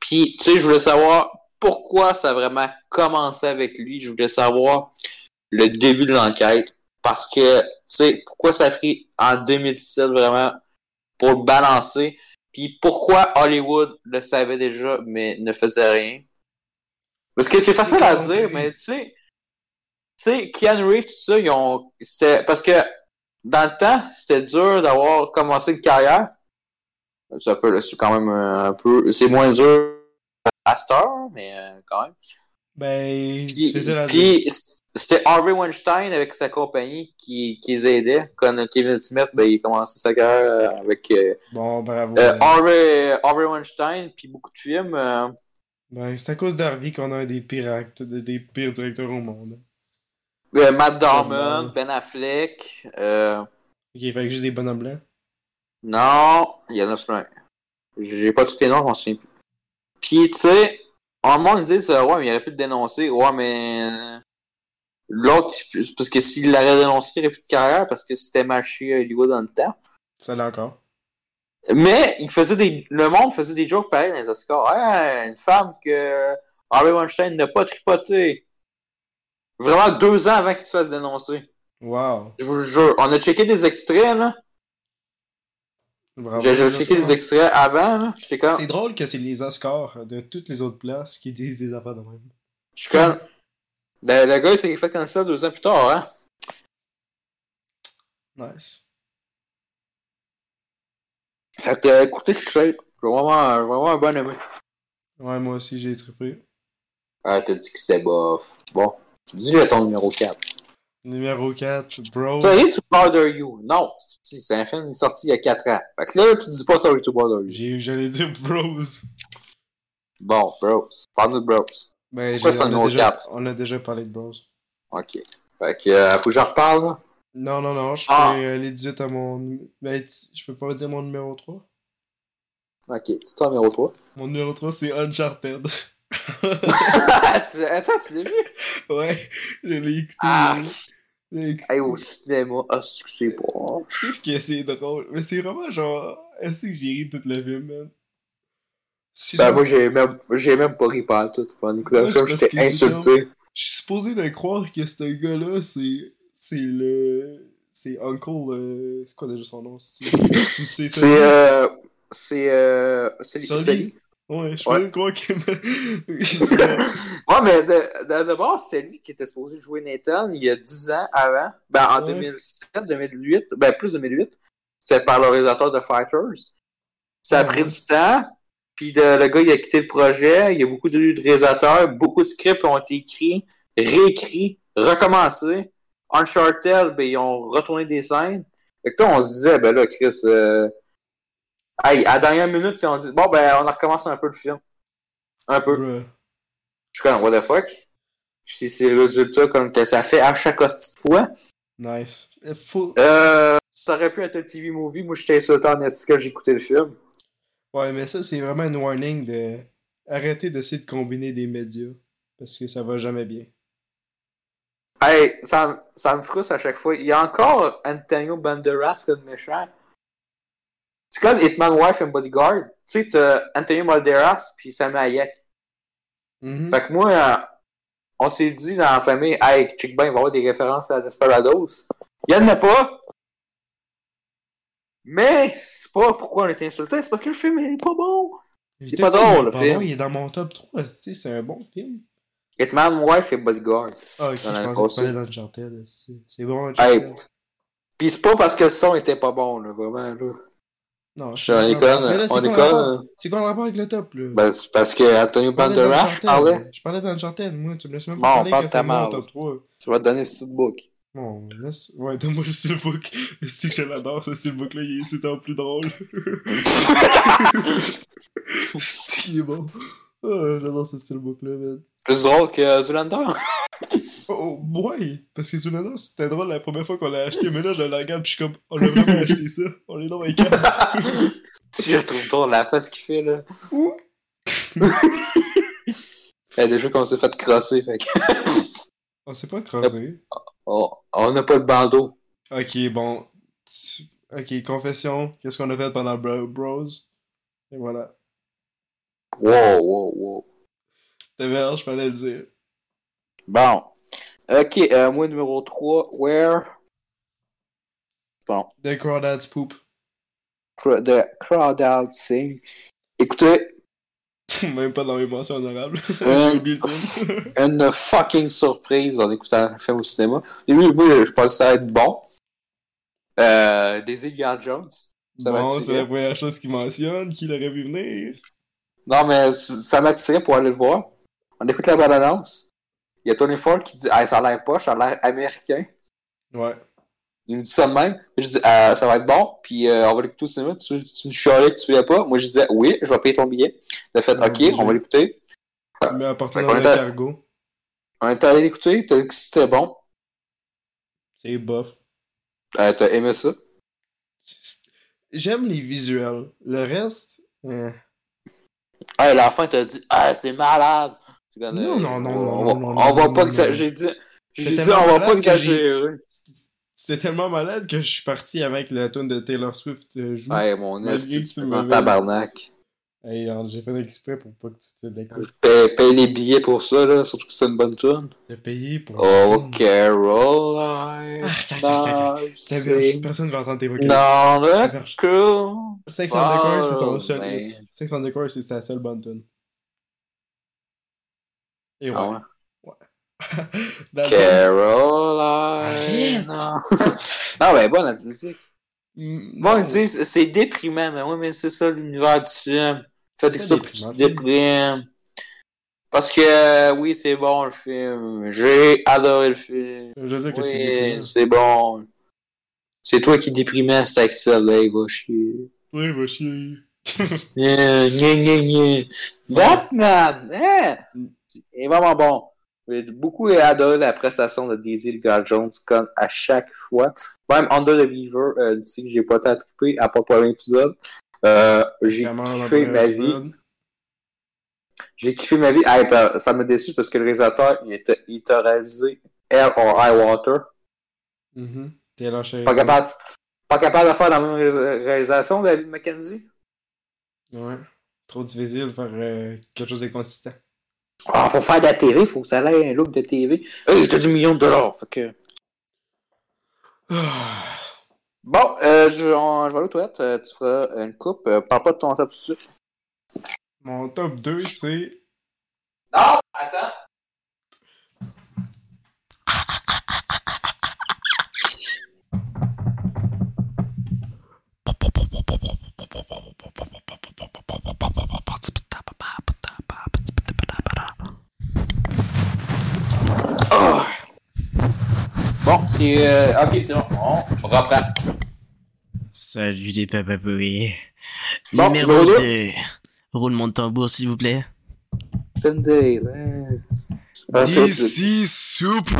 Puis, tu sais, je voulais savoir pourquoi ça a vraiment commencé avec lui. Je voulais savoir le début de l'enquête. Parce que, tu sais, pourquoi ça a pris en 2017 vraiment pour le balancer? Puis pourquoi Hollywood le savait déjà, mais ne faisait rien? Parce que c'est facile à dire, mais tu sais, sais, Keanu Reeves, tout ça, ils ont, c'était, parce que dans le temps, c'était dur d'avoir commencé une carrière. Ça peut, là, c'est quand même un peu, c'est moins dur à heure, mais euh, quand même. Ben, tu Puis, puis c'était Harvey Weinstein avec sa compagnie qui, qui les aidait. Quand Kevin Smith, ben, il a commencé sa carrière euh, avec euh, Bon, bravo. euh, Harvey, Harvey Weinstein, puis beaucoup de films. Ben, c'est à cause d'Harvey qu'on a un des pires actes, de- des pires directeurs au monde. Euh, Matt normal. Ben Affleck. euh, Ok, fait que juste des bonhommes blancs. non, il y en a plein. J'ai pas tous les noms, je m'en souviens plus. Puis, tu sais, un moment, ils disent, euh, ouais, mais il aurait pu te dénoncer. Ouais, mais. euh, L'autre, parce que s'il l'aurait dénoncé, il aurait plus de carrière parce que c'était marché à Hollywood dans le temps. Ça l'est encore. Mais il faisait des, le monde faisait des jokes pareils dans les Oscars. Hey, une femme que Harvey Weinstein n'a pas tripoté. Vraiment deux ans avant qu'il se fasse dénoncer. Wow. Je vous le jure. On a checké des extraits, là. J'ai checké Oscars. extraits avant, là. J'étais comme. C'est drôle que c'est les Oscars de toutes les autres places qui disent des affaires de même. Je suis comme. Ben, le gars, il s'est fait cancer deux ans plus tard, hein. Nice. Fait que, écoutez, je suis vraiment, vraiment un bon aimé. Ouais, moi aussi, j'ai trippé. Ah, t'as dit que c'était bof. Bon. Dis-le ton numéro 4. Numéro 4, Bro. Sorry to bother you. Non, si, c'est un film sorti il y a 4 ans. Fait que là, tu dis pas Sorry to bother you. J'allais dire Bros. Bon, bros. Parle de bros. Ben, Pourquoi c'est un on, a numéro déjà, 4? on a déjà parlé de Bros. Ok. Fait que, euh, faut que j'en reparle, là? Non, non, non, je Ah. fais euh, les 18 à mon. Ben, je peux pas dire mon numéro 3. Ok, c'est toi numéro 3. Mon numéro 3, c'est Uncharted. tu, attends, tu l'as vu? ouais, je l'ai écouté. Ah. Écouté. Hey, au cinéma. Ah, c'est que c'est pas. Je trouve que c'est drôle. Mais c'est vraiment genre. Est-ce que j'ai ri tout le film, man? Si Ben, moi, j'ai même, j'ai même pas ri par tout. Pendant Ouais, parce j'étais insulté. Je suis supposé de croire que ce gars-là, c'est. C'est le. C'est Uncle. euh, C'est quoi déjà son nom? C'est. C'est. C'est, euh. C'est, euh. C'est. Ouais, je Ouais. croire que. Ouais, mais de, de, de base, c'était lui qui était supposé jouer Nathan il y a 10 ans avant. Ben, en Ouais. 2007, 2008, ben, plus 2008. C'était par le réalisateur de Fighters. Ça a pris du temps. Puis de- le gars, il a quitté le projet. Il y a beaucoup de, de réalisateurs. Beaucoup de scripts ont été écrits, réécrits, recommencés. Uncharted, ben, ils ont retourné des scènes. Fait que là, on se disait, ben là, Chris, euh... hey, à la dernière minute, ils ont dit, bon, ben, on a recommencé un peu le film. Un peu. Bruh. Je suis comme, what the fuck? Puis c'est le résultat comme que ça fait à chaque hostie de fois. Nice. Faut... Euh, ça aurait pu être un TV movie. Moi, j'étais insulté en esti quand j'ai écouté le film. Ouais, mais ça, c'est vraiment une warning de. Arrêtez d'essayer de combiner des médias. Parce que ça va jamais bien. Hey, ça, me- ça me frustre à chaque fois. Il y a encore Antonio Banderas comme méchant. C'est comme Hitman Wife and Bodyguard. Tu sais, t'as Antonio Banderas puis Sam Hayek. Mhm. Fait que moi, euh, on s'est dit dans la famille, hey, check bien, il va y avoir des références à Desperados. Il y en a pas. Mais, c'est pas pourquoi on était insulté, c'est parce que le film est pas bon. Il pas drôle, le film. bon, il est dans mon top 3. tu sais, C'est un bon film. Hitman Wife et Bodyguard. Ah, ok, je Dans pensais que parlais d'Uncharted. C'est bon, Uncharted. Pis c'est pas parce que le son était pas bon, là, vraiment, là. Non, Je suis en école, c'est quoi le école. rapport? C'est quoi le rapport avec le top, là? Ben, c'est parce que Antonio Banderas, je parlais. Je parlais d'Uncharted, moi. Tu me laisses même Bon, pas parler parle ta. 3. Tu vas te donner ce book. Bon, laisse... Ouais, donne-moi le steelbook. C'est que je l'adore, ce steelbook-là, il est c'est en plus drôle. c'est est bon? Oh, j'adore ce steelbook-là, man. Plus drôle que Zoolander. Oh, ouais! Parce que Zoolander, c'était drôle la première fois qu'on l'a acheté, mais là, je le regarde pis je suis comme, on a vraiment acheté ça. On est dans les cas. je trouve drôle la face qu'il fait, là. Ouh. Des jeux qu'on s'est fait crosser, fait que. On s'est pas creusé. Oh, on n'a pas le bandeau. Ok, bon. Ok, confession. Qu'est-ce qu'on a fait pendant Bro- Bros? Et voilà. Wow, wow, wow. T'avais je fallait le dire. Bon. Ok, euh, moi, numéro 3, Where? Bon. The Crawdads Poop. Cra- The Crowd Sing. Écoutez, Même pas dans mes mentions honorables. Film. une fucking surprise en écoutant le film au cinéma. Au début, moi, je pensais que ça allait être bon. Euh, des Indiana Jones. Ça bon, c'est la première chose qu'il mentionne. Qui l'aurait vu venir? Non, mais ça m'attirait pour aller le voir. On écoute la bande-annonce. Il y a Tony Ford qui dit ça a l'air poche, ça a l'air américain. Ouais. Il me dit ça de même. Puis je dis Ah, ça va être bon, puis euh, on va l'écouter au cinéma. Tu, tu me chialais que tu voulais pas. Moi, je disais oui, je vais payer ton billet. Il a fait Ah, ok, on va l'écouter. Mets à partir était- cargo. On est allé l'écouter, t'as dit que c'était bon. C'est bof. Euh, t'as aimé ça? J'aime les visuels. Le reste. euh, Ah, à la fin, t'as dit Ah, c'est malade. Non, non, non, on va- non, On non, va non, pas exagérer. J'ai dit, on va malade pas que j'ai- exagérer. C'était tellement malade que je suis parti avec la tune de Taylor Swift euh, joue. Ouais, mon en tabarnak. Hey, j'ai fait exprès pour pas que tu te l'écoutes. Paye, paye les billets pour ça, là, surtout que c'est une bonne tune. T'as payé pour. Oh, Caroline. Ah, Personne va entendre tes voix. Non, Verge. cool. Sex on the Core, c'est son seul hit. Sex on the Core, c'est sa seule bonne tune. Et ouais. Ah ouais. Fond, Caroline. Non, ben, bonne la musique. mm, Bon, ils disent c'est déprimant, mais oui, mais c'est ça l'univers du film. Faites exprès pour que tu déprimes. Parce que euh, oui, c'est bon le film. J'ai adoré le film. Je veux dire que c'est Oui, c'est bon. C'est toi qui déprimais cet Axel là, il va chier. Oui, va chier. Gna, gna, gna, gna. Batman, hein? Est vraiment bon. J'ai beaucoup adoré la prestation de Daisy gars Jones comme à chaque fois. Même Under the Beaver, euh, d'ici que j'ai pas tant trippé, à part pour un épisode. Euh, j'ai kiffé ma vie. J'ai kiffé ma vie. Ah, ben, ça m'a déçu parce que le réalisateur, il était, il t'a réalisé Air or High Water. Mhm. T'es lâché. Pas capable, pas capable de faire la même ré- réalisation, David McKenzie? Ouais. Trop difficile de faire euh, quelque chose de consistant. Ah, faut faire de la TV, faut que ça ait un look de TV. Hey, t'as du million de dollars, fait que... Bon, euh, je, on- je vais aller aux toilettes, euh, tu feras une coupe, euh, parle pas de ton top tout de suite. Mon top 2, c'est. Non, attends. C'est... Euh, ok, c'est bon. On reprend. Salut les papapouilles. Bon, Numéro Lolo. 2. Roulement de tambour, s'il vous plaît. Pendale. Ah, c'est autre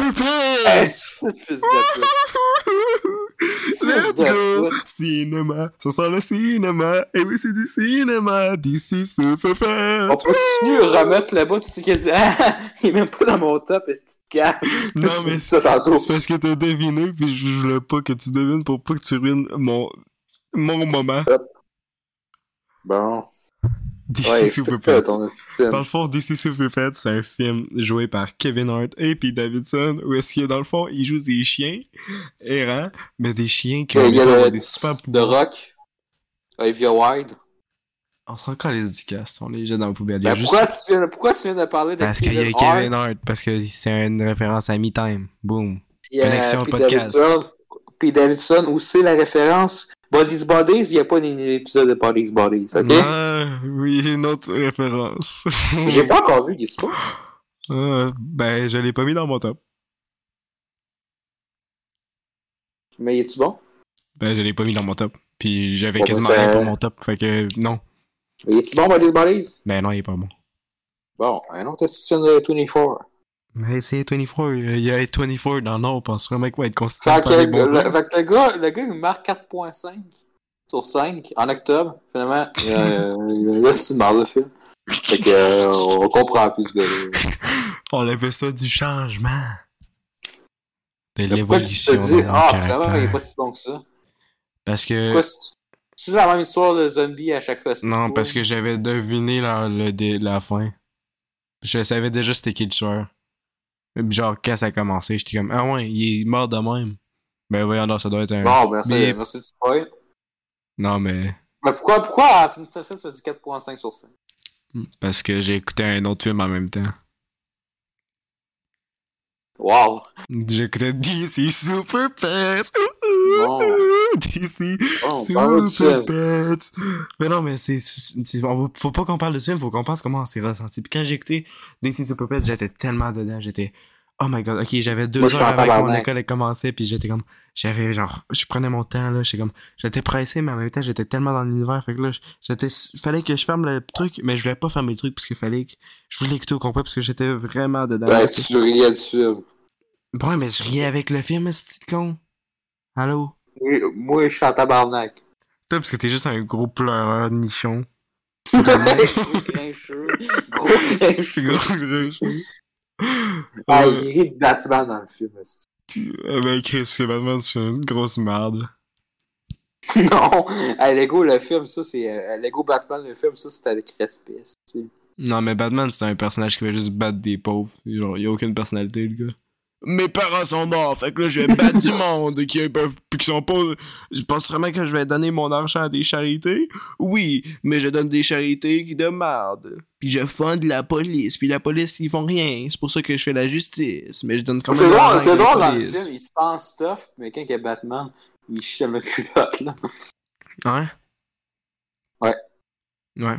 Let's go! Cinéma, ça sent le cinéma, et oui, c'est du cinéma, DC Super On Pets! peut-tu remettre là-bas, tu sais qu'il a dit, ah, il est même pas dans mon top, est-ce que tu Non, mais c'est parce que t'as deviné, puis je voulais pas que tu devines pour pas que tu ruines mon, mon moment. Bon. DC Ouais. Dans le fond, DC Super Pets, c'est un film joué par Kevin Hart et Pete Davidson, où est-ce qu'il dans le fond, ils jouent des chiens errants, mais des chiens qui le- des super pouvoirs. Rock. Olivia Wilde. On se rend encore les du cast, on les jette dans la poubelle. Ben, juste- pourquoi, tu viens, pourquoi tu viens de parler de Parce qu'il y a Kevin Kevin Hart, Hart, parce que c'est une référence à Me Time. Boom. euh, Connexion Pete podcast. Davidson, Pete Davidson, où c'est la référence? Bodies Bodies, il n'y a pas d'épisode de Bodies Bodies, ok? Ah, oui, une autre référence. J'ai pas encore vu, dis pas? Ah, ben, je l'ai pas mis dans mon top. Mais est tu bon? Ben, je l'ai pas mis dans mon top. Puis j'avais Bon, quasiment ben, rien pour mon top, fait que non. Mais est tu bon, Bodies Bodies? Ben non, il est pas bon. Bon, un autre question de 24. Mais c'est 24, il y a 24 dans le Nord, on pense vraiment qu'il va être Fait que, le, joueurs. fait que le gars, le gars, il marque 4.5 sur 5 en octobre. Finalement, euh, là, c'est une marre de film. Fait que, euh, on comprend plus ce. On appelle ça du changement. De Pourquoi tu te l'évolution. dis, ah, finalement, il est caractère. pas si bon que ça? Parce que... Pourquoi c'est- la même histoire de zombie à chaque fois? Non, parce que j'avais deviné la, le, la fin. Je savais déjà c'était qui le tueur. Puis Genre, quand ça a commencé, j'étais comme, ah ouais, il est mort de même. Ben voyons, ça doit être un. Bon, merci, Mais- merci du spoil. Non, mais. Mais pourquoi, pourquoi à tu as dit 4.5 sur 5? Parce que j'ai écouté un autre film en même temps. Wow! J'écoutais DC Super Pets. Bon. DC Bon, Super. Pets. Mais non, mais c'est. Faut pas qu'on parle de ce film, faut qu'on pense comment on s'est ressenti. Puis quand j'ai écouté DC Super Pets, j'étais tellement dedans. J'étais. Oh my god, ok, j'avais deux Moi, heures avant que mon école ait commencé, puis j'étais comme. J'avais genre. Je prenais mon temps, là. J'étais comme. J'étais pressé, mais en même temps, j'étais tellement dans l'univers. Fait que là, j'étais. Fallait que je ferme le truc, mais je voulais pas fermer le truc, parce qu'il fallait que. Je voulais l'écouter au complet, parce que j'étais vraiment dedans. Ok. tu riais du film. Bon, mais je riais avec le film, ce petit con. Allô? Oui, Moi, je suis en tabarnak. Toi, parce que t'es juste un gros pleureur nichon. Gros grincheux. Gros grincheux. Gros gros. Ah, Euh, il rit de Batman dans le film. euh, ben, Chris, c'est vraiment c'est une grosse merde. non, à Lego, le film, ça, c'est. euh, Lego Batman, le film, ça, c'était avec respect. c'est- Non, mais Batman, c'est un personnage qui va juste battre des pauvres. Genre, il a aucune personnalité, le gars. Mes parents sont morts, fait que là, je vais battre du monde qui peuvent, qui sont pas. Je pense vraiment que je vais donner mon argent à des charités? Oui, mais je donne des charités qui de merde. Puis je fonde la police, puis la police, ils font rien. C'est pour ça que je fais la justice. Mais je donne quand même. C'est drôle, c'est la drôle dans le film, il se pense tough, mais quand il y a Batman, il chie le culotte, là. Ouais. Ouais. Ouais.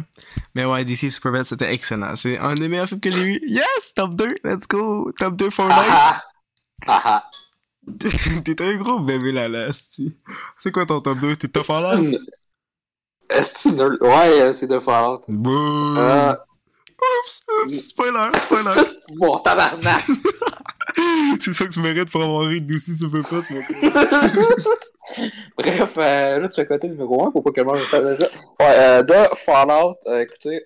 Mais ouais, DC Superbad, c'était excellent. C'est un des meilleurs films que j'ai vu. Yes! Top 2, let's go! Top 2 Fortnite! Ah T'es un gros bébé là là. C'est quoi ton top 2? T'es top l'air? Est-ce que nerd? Ouais, euh, c'est de Fallout. Bouh! Euh, Oups! Oups! Spoiler! Spoiler! tabarnak! c'est ça que tu mérites pour avoir ri d'aussi super pas, mon. Bref, euh, là, tu fais côté numéro 1 pour pas que le sache déjà? Ouais, euh, de Fallout, euh, écoutez,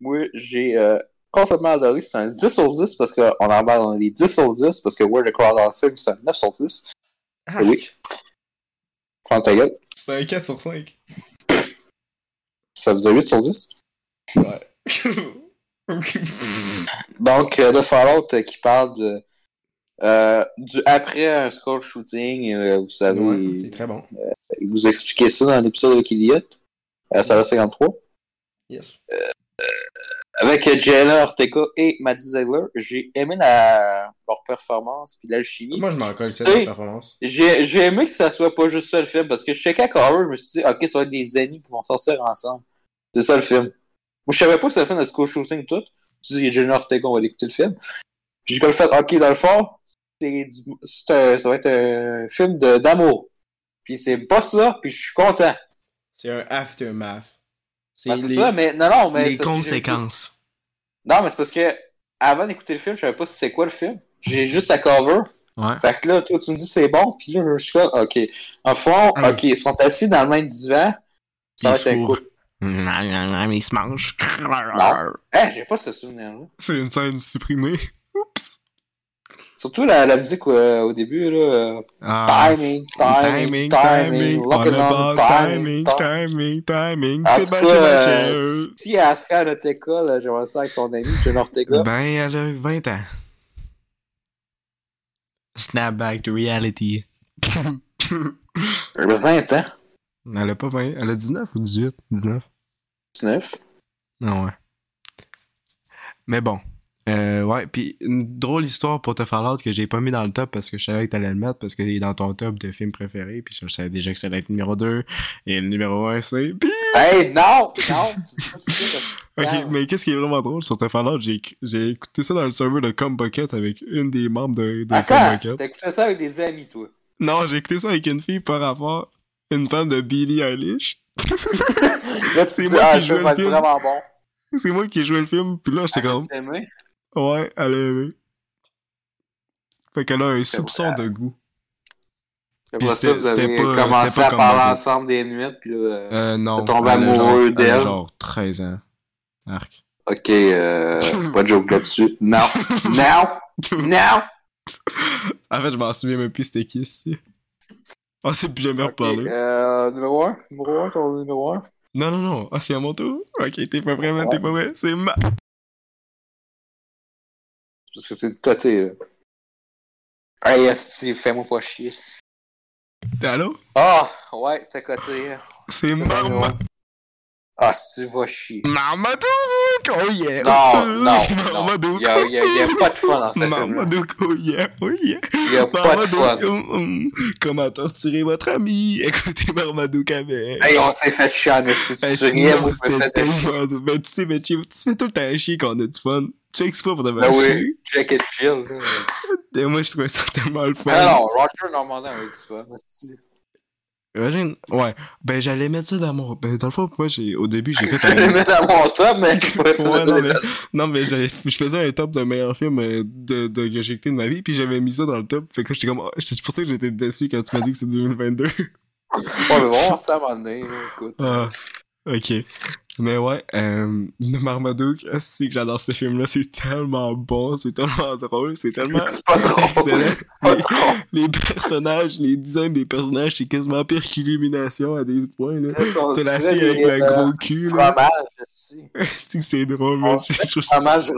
moi, j'ai euh, complètement adoré. C'est un 10 sur 10 parce qu'on embarque dans les 10 sur 10 parce que World of Crowdsourcing, c'est un 9 sur 10. Ah, Oui. Prends ta gueule. C'est un 4 sur 5. Ça faisait 8 sur 10. Ouais. Donc, euh, de Fallout euh, qui parle de, euh, du après un school shooting, euh, vous savez, ouais, c'est très bon. il vous expliquait ça dans l'épisode avec Elliot, ça va 53. Yes. Avec Jenna Ortega et Maddie Ziegler, j'ai aimé la... leur performance puis l'alchimie. Moi, je m'en colle, sais- la performance. J'ai j'ai aimé que ça soit pas juste ça le film, parce que je checkais à Cover, je me suis dit, ok, ça va être des amis qui vont sortir ensemble. C'est ça le film. Moi, je savais pas que c'était le film de school shooting tout. Je me suis dit, Jenna Ortega, on va aller écouter le film. Puis j'ai comme fait, ok, dans le fond, c'est du- c'est un- ça va être un film de- d'amour. Puis c'est pas ça, puis je suis content. C'est un aftermath. C'est Ben, c'est les, ça, mais non, non, mais. les conséquences. Non, mais c'est parce que avant d'écouter le film, je savais pas si c'est quoi le film. J'ai juste la cover. Ouais. Fait que là, toi, tu me dis c'est bon, puis là, je suis comme, ok. En fond, Hey. ok, ils sont assis dans le même divan. Ça va Ils se être un coup. Mais ils se mangent. Eh, j'ai pas ce souvenir-là. C'est une scène supprimée. Surtout la, la musique euh, au début, là. euh, Ah, timing, timing, timing, looking the on timing, timing, timing. timing, timing. En tout Sébastien cas, Mathieu. euh, si Asuka à notre école, euh, j'aimerais ça avec son ami, John Ortega. Ben, elle a 20 ans. Snap back to reality. J'avais 20 ans. elle a pas 20, elle a 19 ou 18? 19. 19. Ah ouais. Mais bon. Euh, ouais, puis une drôle histoire pour te faire l'autre que j'ai pas mis dans le top parce que je savais que t'allais le mettre parce qu'il est dans ton top de films préférés puis je savais déjà que ça allait être numéro 2 et le numéro 1 c'est... Hey, non! Non! Ok, mais qu'est-ce qui est vraiment drôle sur te faire l'autre, j'ai écouté ça dans le serveur de Combucket avec une des membres de, de Combucket. t'as écouté ça avec des amis, toi? Non, j'ai écouté ça avec une fille par rapport une fan de Billie Eilish. C'est moi ah, qui vais le film. vraiment bon. C'est moi qui ai joué le film, puis là j'étais comme... Ouais, elle a aimé. Fait qu'elle a un soupçon de goût. Après Puis ça, vous avez pas- commencé c'était pas à comme parler ensemble des nuits, puis là... euh, Euh, non. Tombé a amoureux a d'elle. genre 13 ans. Arc. Ok, euh, pas de joke là-dessus. Non! non! Non! En fait, je m'en souviens même plus c'était qui ici. Ah, c'est plus jamais Ok, reparlé. euh, numéro 1? Numéro 1, ton numéro 1? Non, non, non. Ah, c'est à mon tour? Ok, t'es pas prêt, man, t'es pas prêt. C'est ma... Parce que c'est de côté. Hey, esti, fais-moi pas chier. T'es allô? Ah, ouais, t'es côté. C'est Marma... Ah, si tu vas chier. Marmaduke! Oh yeah! Non, non. Marmaduke! Il y a, a- a pas de fun dans ce film-là. Marmaduke, oh yeah, oh yeah! Il y a pas de fun. Hum, hum. Comment torturer votre ami? Écoutez Marmaduke avec. Hey, on s'est fait chier en esti. Tu riais, moi, je me faisais chier. tellement- Ben, tu t'es fait chier. Tu fais tout le temps chier quand on a du fun. Tu pas pour te Ben faire oui, chier. Jack et Jill. Et moi, je trouvais ça tellement le fun. Ah non, Roger Normandin avec du fun. Imagine, ouais. Ben, j'allais mettre ça dans mon. Ben, dans le fond, moi, j'ai, au début, j'ai fait un. mettre à mon top, mais Ouais, non, mais, non, mais je faisais un top de meilleurs films euh, de, de, que j'ai écouté de ma vie, puis j'avais mis ça dans le top. Fait que là, j'étais comme. oh, c'est pour ça que j'étais déçu quand tu m'as dit que c'est 2022. Ouais, mais bon, ça à un moment donné, écoute. ah, ok. Mais ouais, euh, Marmaduke, c'est que j'adore ce film-là, c'est tellement bon, c'est tellement drôle, c'est tellement C'est pas drôle. excellent. Pas Les, drôle. les personnages, les designs des personnages, c'est quasiment pire qu'Illumination à des points, là. T'as la fille avec le gros cul, là. Fromage. C'est drôle, man. Fromage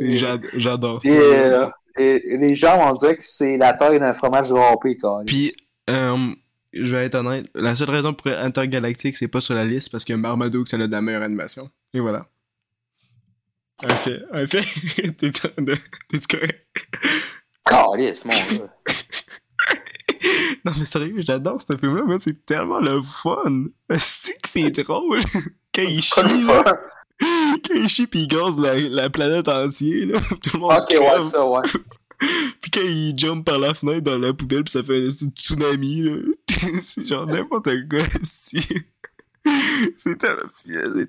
j'ad- J'adore ça. Et, euh, les, les gens vont dire que c'est la taille d'un fromage râpé, quand Puis, euh, je vais être honnête, la seule raison pour intergalactique, c'est pas sur la liste parce que Marmaduke, ça a de la meilleure animation. Et voilà. Un fait, un fait. T'es t'es correct? Calice, mon gars. Non, mais sérieux, j'adore ce film-là, man. C'est tellement le fun. C'est que c'est drôle. Quand il chie, là. Quand il chie pis il gaze la, la planète entière, là. Tout le monde Ok, ouais, ça, ouais. Pis quand il jump par la fenêtre dans la poubelle pis ça fait un petit tsunami, là. c'est genre n'importe quoi, si. C'est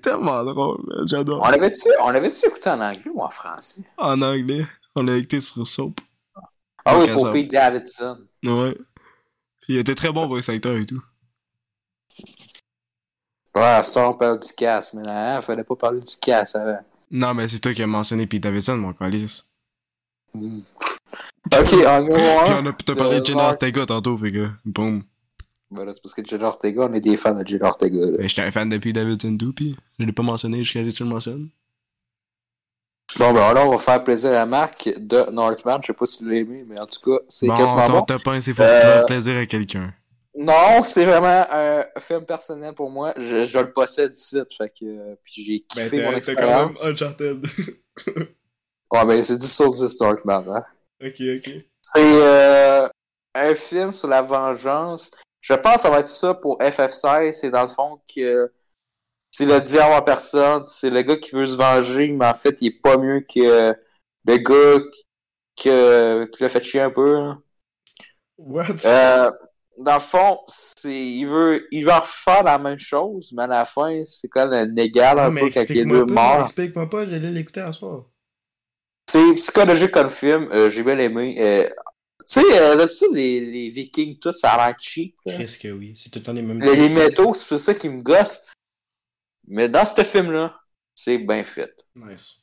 tellement, drôle. On J'adore. l'avait-tu on l'avait-tu écouté en anglais ou en français? En anglais, on l'a écouté sur Soap. Ah oui, pour. Pete Davidson. Ouais. Il était très bon voice actor et tout. Ouais, on parle du casse, mais là, fallait pas parler du casse avant. Non, mais c'est toi qui as mentionné Pete Davidson, mon calice. Hmm. Ok, en numéro Puis 1. on a t'as parlé de Euh, Jenna Mark. Ortega tantôt, fait que, boum. Voilà, c'est parce que Jenna Ortega, on est des fans de Jenna Ortega. Là. Ben, j'étais un fan de Pete Davidson tout, pis je l'ai pas mentionné jusqu'à ce que tu le mentionnes. Bon, ben alors, on va faire plaisir à Marc de Northman. Je sais pas si tu l'as aimé, mais en tout cas, c'est Bon, quasiment ton bon. top 1, c'est pour Euh, faire plaisir à quelqu'un. Non, c'est vraiment un film personnel pour moi. Je, je le possède ici, fait que euh, puis j'ai Ben, kiffé mon expérience. Uncharted. Ouais, ben c'est 10 sur 10 Northman, hein. Ok, ok. C'est euh, un film sur la vengeance. Je pense que ça va être ça pour FF16. C'est dans le fond que c'est le diable en personne. C'est le gars qui veut se venger, mais en fait, il est pas mieux que le gars qui, que- qui l'a fait chier un peu. What? Euh, dans le fond, c'est il veut il veut refaire la même chose, mais à la fin, c'est comme un égal un peu quand les deux morts. explique-moi pas, j'allais l'écouter à soir. C'est psychologique comme film, euh, j'ai bien aimé. Euh, tu sais, euh, d'habitude, les, Vikings, tout, ça a l'air cheap. Qu'est-ce oui, c'est tout le temps les mêmes. Les, les métaux, c'est pour ça qui me gosse. Mais dans ce film-là, c'est bien fait. Nice.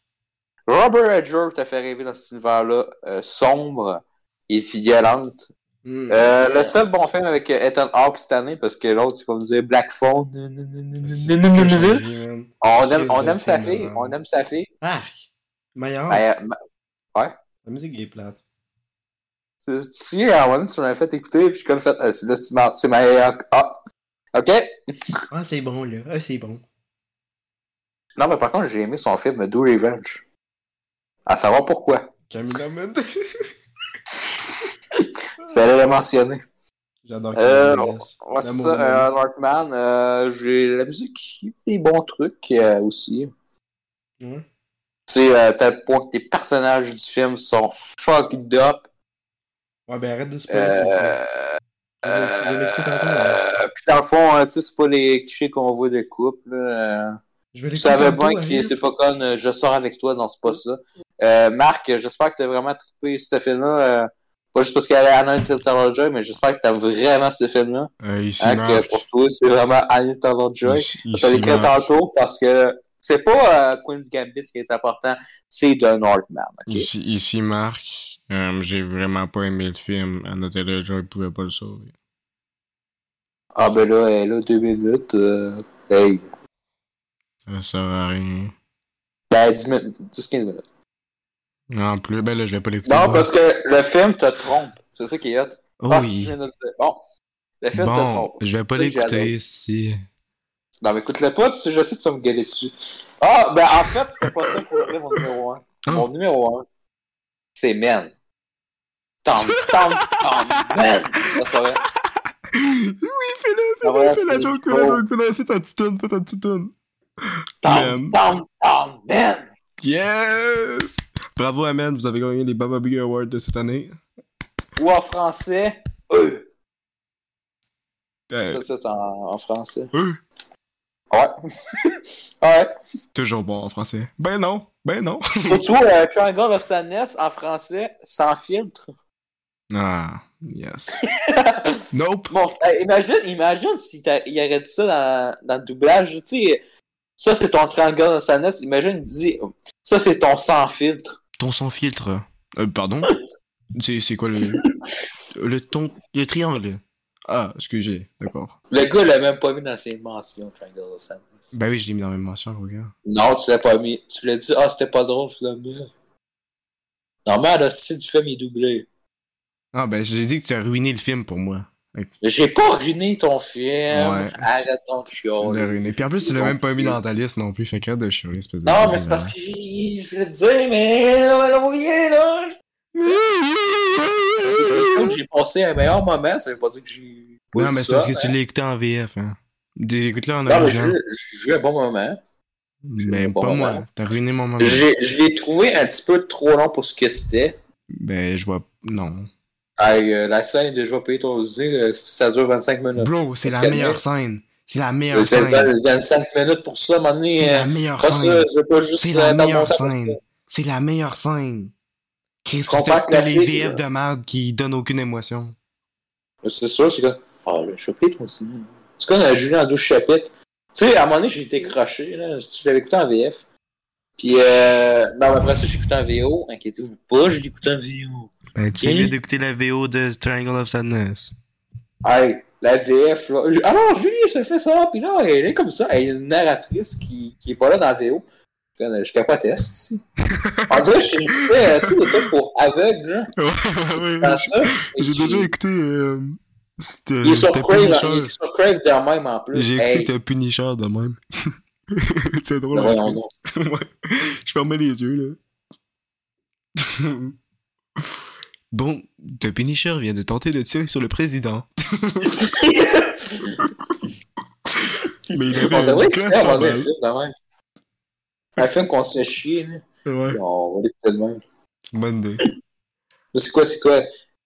Robert Edger t'a fait rêver dans cet univers-là euh, sombre et violente. Hmm. Le seul bon film avec Ethan Hawke cette année, parce que l'autre, il va me dire Black Phone. On aime, on aime sa fille. On aime sa fille. Ah, Meilleur. Ben, euh, ben, La musique est plate. sais, à donné, tu m'avais fait écouter, puis j'ai comme fait, euh, c'est ma, ah, ok. Ah, c'est bon, là. Ah, c'est bon. Non, mais par contre, j'ai aimé son film Do Revenge. À savoir pourquoi. Camilla Mendes. Fallait le mentionner. J'adore Euh. Ouais, c'est ça, humain. euh, Northman, euh, j'ai la musique, des bons trucs euh, aussi. Ouais. Sais, euh, tel point que les personnages du film sont fucked up. Ouais, ben arrête de spoiler. Euh, hein. euh, puis dans le fond, euh, tu sais, c'est pas les clichés qu'on voit de couple. là. Je vais Tu l'écouter savais bien que c'est pas comme euh, je sors avec toi, non, c'est pas ça. Euh, Marc, j'espère que t'as vraiment trippé ce film-là. euh, pas juste parce qu'elle est Anna Taylor-Joy, mais j'espère que t'aimes vraiment ce film-là. Euh, ici, Hein, que pour toi, c'est vraiment Anna Taylor-Joy. Ici, Je Marc. tantôt parce que c'est pas euh, Queen's Gambit qui est important, c'est The Northman. Ici, ici, Marc. Euh, j'ai vraiment pas aimé le film. Anna Taylor-Joy pouvait pas le sauver. Ah ben là, elle deux minutes. euh, hey. Ça sert à rien. Ben 10 minutes, 10-15 minutes. En plus, ben là, je vais pas l'écouter. Non, parce que le film te trompe. C'est ça qui est hot. Oh Passe oui. 10 minutes. Bon. Le film te Bon, trompe. je vais pas l'écouter si. Non, mais écoute-le pas, tu sais, je sais que tu vas me gueuler dessus. Ah, ben en fait, c'était pas ça pour vrai, mon numéro 1. Ah. Mon numéro 1, c'est Men. Tom, Tom, Tom, Men! C'est. Oui, fais-le, fais-le, fais la c'est joke, fais la joke, fais la fais ta petite tune, fais ta petite tune. Tom, Men. Tom, Tom, Men! Yes! Bravo, Amen, vous avez gagné les Baba Big Awards de cette année. Ou en français, eux. Euh, Ça, c'est en, en français. eux, Ouais. ouais. toujours bon en français. Ben non, ben non. Surtout, euh, Triangle of Sadness en français, sans filtre. Ah, yes. Nope. Bon, euh, imagine, imagine s'il il aurait dit ça dans, dans le doublage. Tu sais, Ça, c'est ton triangle de Sadness. Imagine, il dit, ça, c'est ton sans filtre. Ton sans filtre. Euh, pardon? C'est c'est quoi le. Le ton. Le triangle? Ah, excusez, d'accord. Le gars l'a même pas mis dans ses mentions, Triangle of Sadness. Bah oui, je l'ai mis dans mes mentions, regarde. Non, tu l'as pas mis. Tu l'as dit, ah, c'était pas drôle, finalement. Non, mais là, si du film est doublé. Ah, ben j'ai dit que tu as ruiné le film pour moi. J'ai pas ruiné ton film. Ouais. Arrête ton Tu l'as ruiné. Puis en plus, tu l'as même pas mis dans ta liste non plus. Fait que de chialer, espèce de. Non, mais c'est parce que je voulais te dire, mais là, on vient, là. J'ai passé un meilleur moment, ça veut pas dire que j'ai. Non, mais c'est parce que tu l'as écouté en VF. Hein. Écoute-le en Non, mais original. j'ai eu un bon moment. Mais pas moi. T'as ruiné mon moment. Je l'ai trouvé un petit peu trop long pour ce que c'était. Ben, je vois. Non. Euh, la scène, déjà payé ton idée, euh, ça dure 25 minutes. Bro, c'est la meilleure scène. C'est la meilleure C'est scène. 25 minutes pour ça, à un moment donné. C'est la meilleure scène. je C'est la meilleure scène. C'est la meilleure scène. Chris, t'as les VF de merde qui donnent aucune émotion. C'est sûr, c'est comme. Ah, suis payé ton cinéma. C'est comme Julien en 12 chapitres. Tu sais, à un moment donné, j'ai été croché, là. Je l'avais écouté en VF. Puis, euh. Non, mais après ça, j'ai écouté en VO. Inquiétez-vous pas, je l'ai écouté en VO. Ben, tu Et- viens d'écouter la VO de Triangle of Sadness. Hey, la VF, là. Alors, Julie, ça fait ça, puis là, elle est comme ça. Elle est une narratrice qui, qui est pas là dans la VO. Je ici. On dirait que je suis euh, tu sais, des trucs pour aveugles, là. ouais, ça. et J'ai déjà écouté. Euh, Il est sur Crave, il est sur Crave de même en plus. J'ai Hey, écouté t'as Punisher de même. c'est drôle. En voyons Christ. ouais. Je fermais les yeux, là. bon, The Punisher vient de tenter de tirer sur le président. Mais il avait une classe un pas mal. Un film qu'on se fait chier, là. Ouais, on va l'écouter de même. bonne idée. C'est quoi, c'est quoi?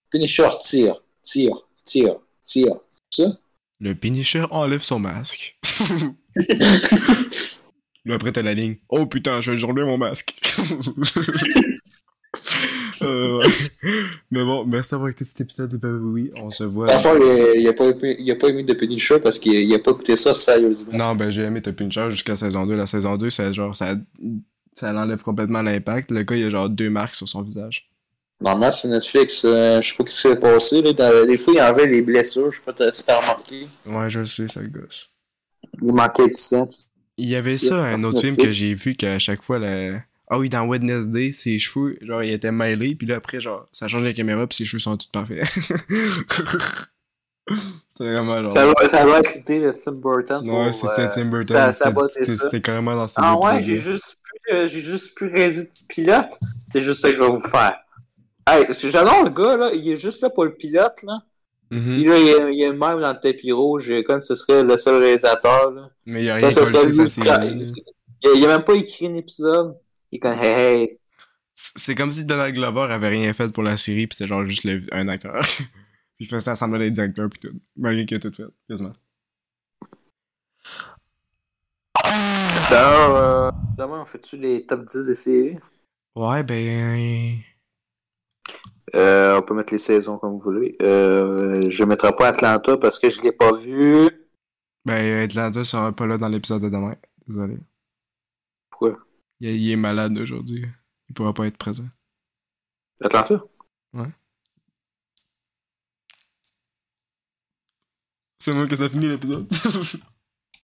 Punisher tire, tire, tire, tire. Ça? Le Punisher enlève son masque. Là, après, t'as la ligne. Oh putain, je vais enlever mon masque. Euh, ouais. Mais bon, merci d'avoir écouté cet épisode de Baby Oui. On se voit. Fond, il, il a pas, il a pas aimé de Punisher parce qu'il il a pas écouté ça sérieusement. Non, ben j'ai aimé The Punisher jusqu'à saison 2. La saison 2, c'est genre, ça, ça l'enlève complètement l'impact. Le gars, il a genre deux marques sur son visage. Normalement, c'est Netflix. euh, je sais pas ce qui s'est passé. Là, dans, des fois, il enlevait les blessures. Je sais pas t'as- si t'as remarqué. Ouais, je le sais, ça gosse. Il manquait de sang. Il y avait ça, un autre film Netflix. que j'ai vu qu'à chaque fois, la... ah oui, dans Wednesday, ses cheveux, genre, ils étaient mêlés, puis là, après, genre, ça change la caméra, puis ses cheveux sont tous parfaits. C'était vraiment genre. Ça doit, ça doit être l'idée de Tim Burton. Ouais, pour, c'est euh, ça, Tim Burton. ça- ça C'était- carrément dans ces Ah ouais, j'ai juste plus, euh, j'ai juste plus rési de pilote. C'est juste ça que je vais vous faire. Hey, parce que j'adore le gars, là. Il est juste là pour le pilote, là. Mhm. Puis là, il y a, il a même dans le tapis rouge, comme ce serait le seul réalisateur, là. Mais il a Ça, rien lui ça, c'est. Il a, il a même pas écrit un épisode. Hey, hey. C'est comme si Donald Glover avait rien fait pour la série, puis c'était genre juste le- un acteur. puis il faisait semblant d'être directeur, puis tout. Malgré qu'il a tout fait, quasiment. D'ailleurs, euh, demain, on fait-tu les top 10 des séries? Ouais, ben. Euh, on peut mettre les saisons comme vous voulez. Euh, je mettrai pas Atlanta parce que je l'ai pas vu. Ben, Atlanta sera pas là dans l'épisode de demain. Désolé. Pourquoi? Il, il est malade aujourd'hui. Il pourra pas être présent. Atlanta? C'est moi que ça finit l'épisode.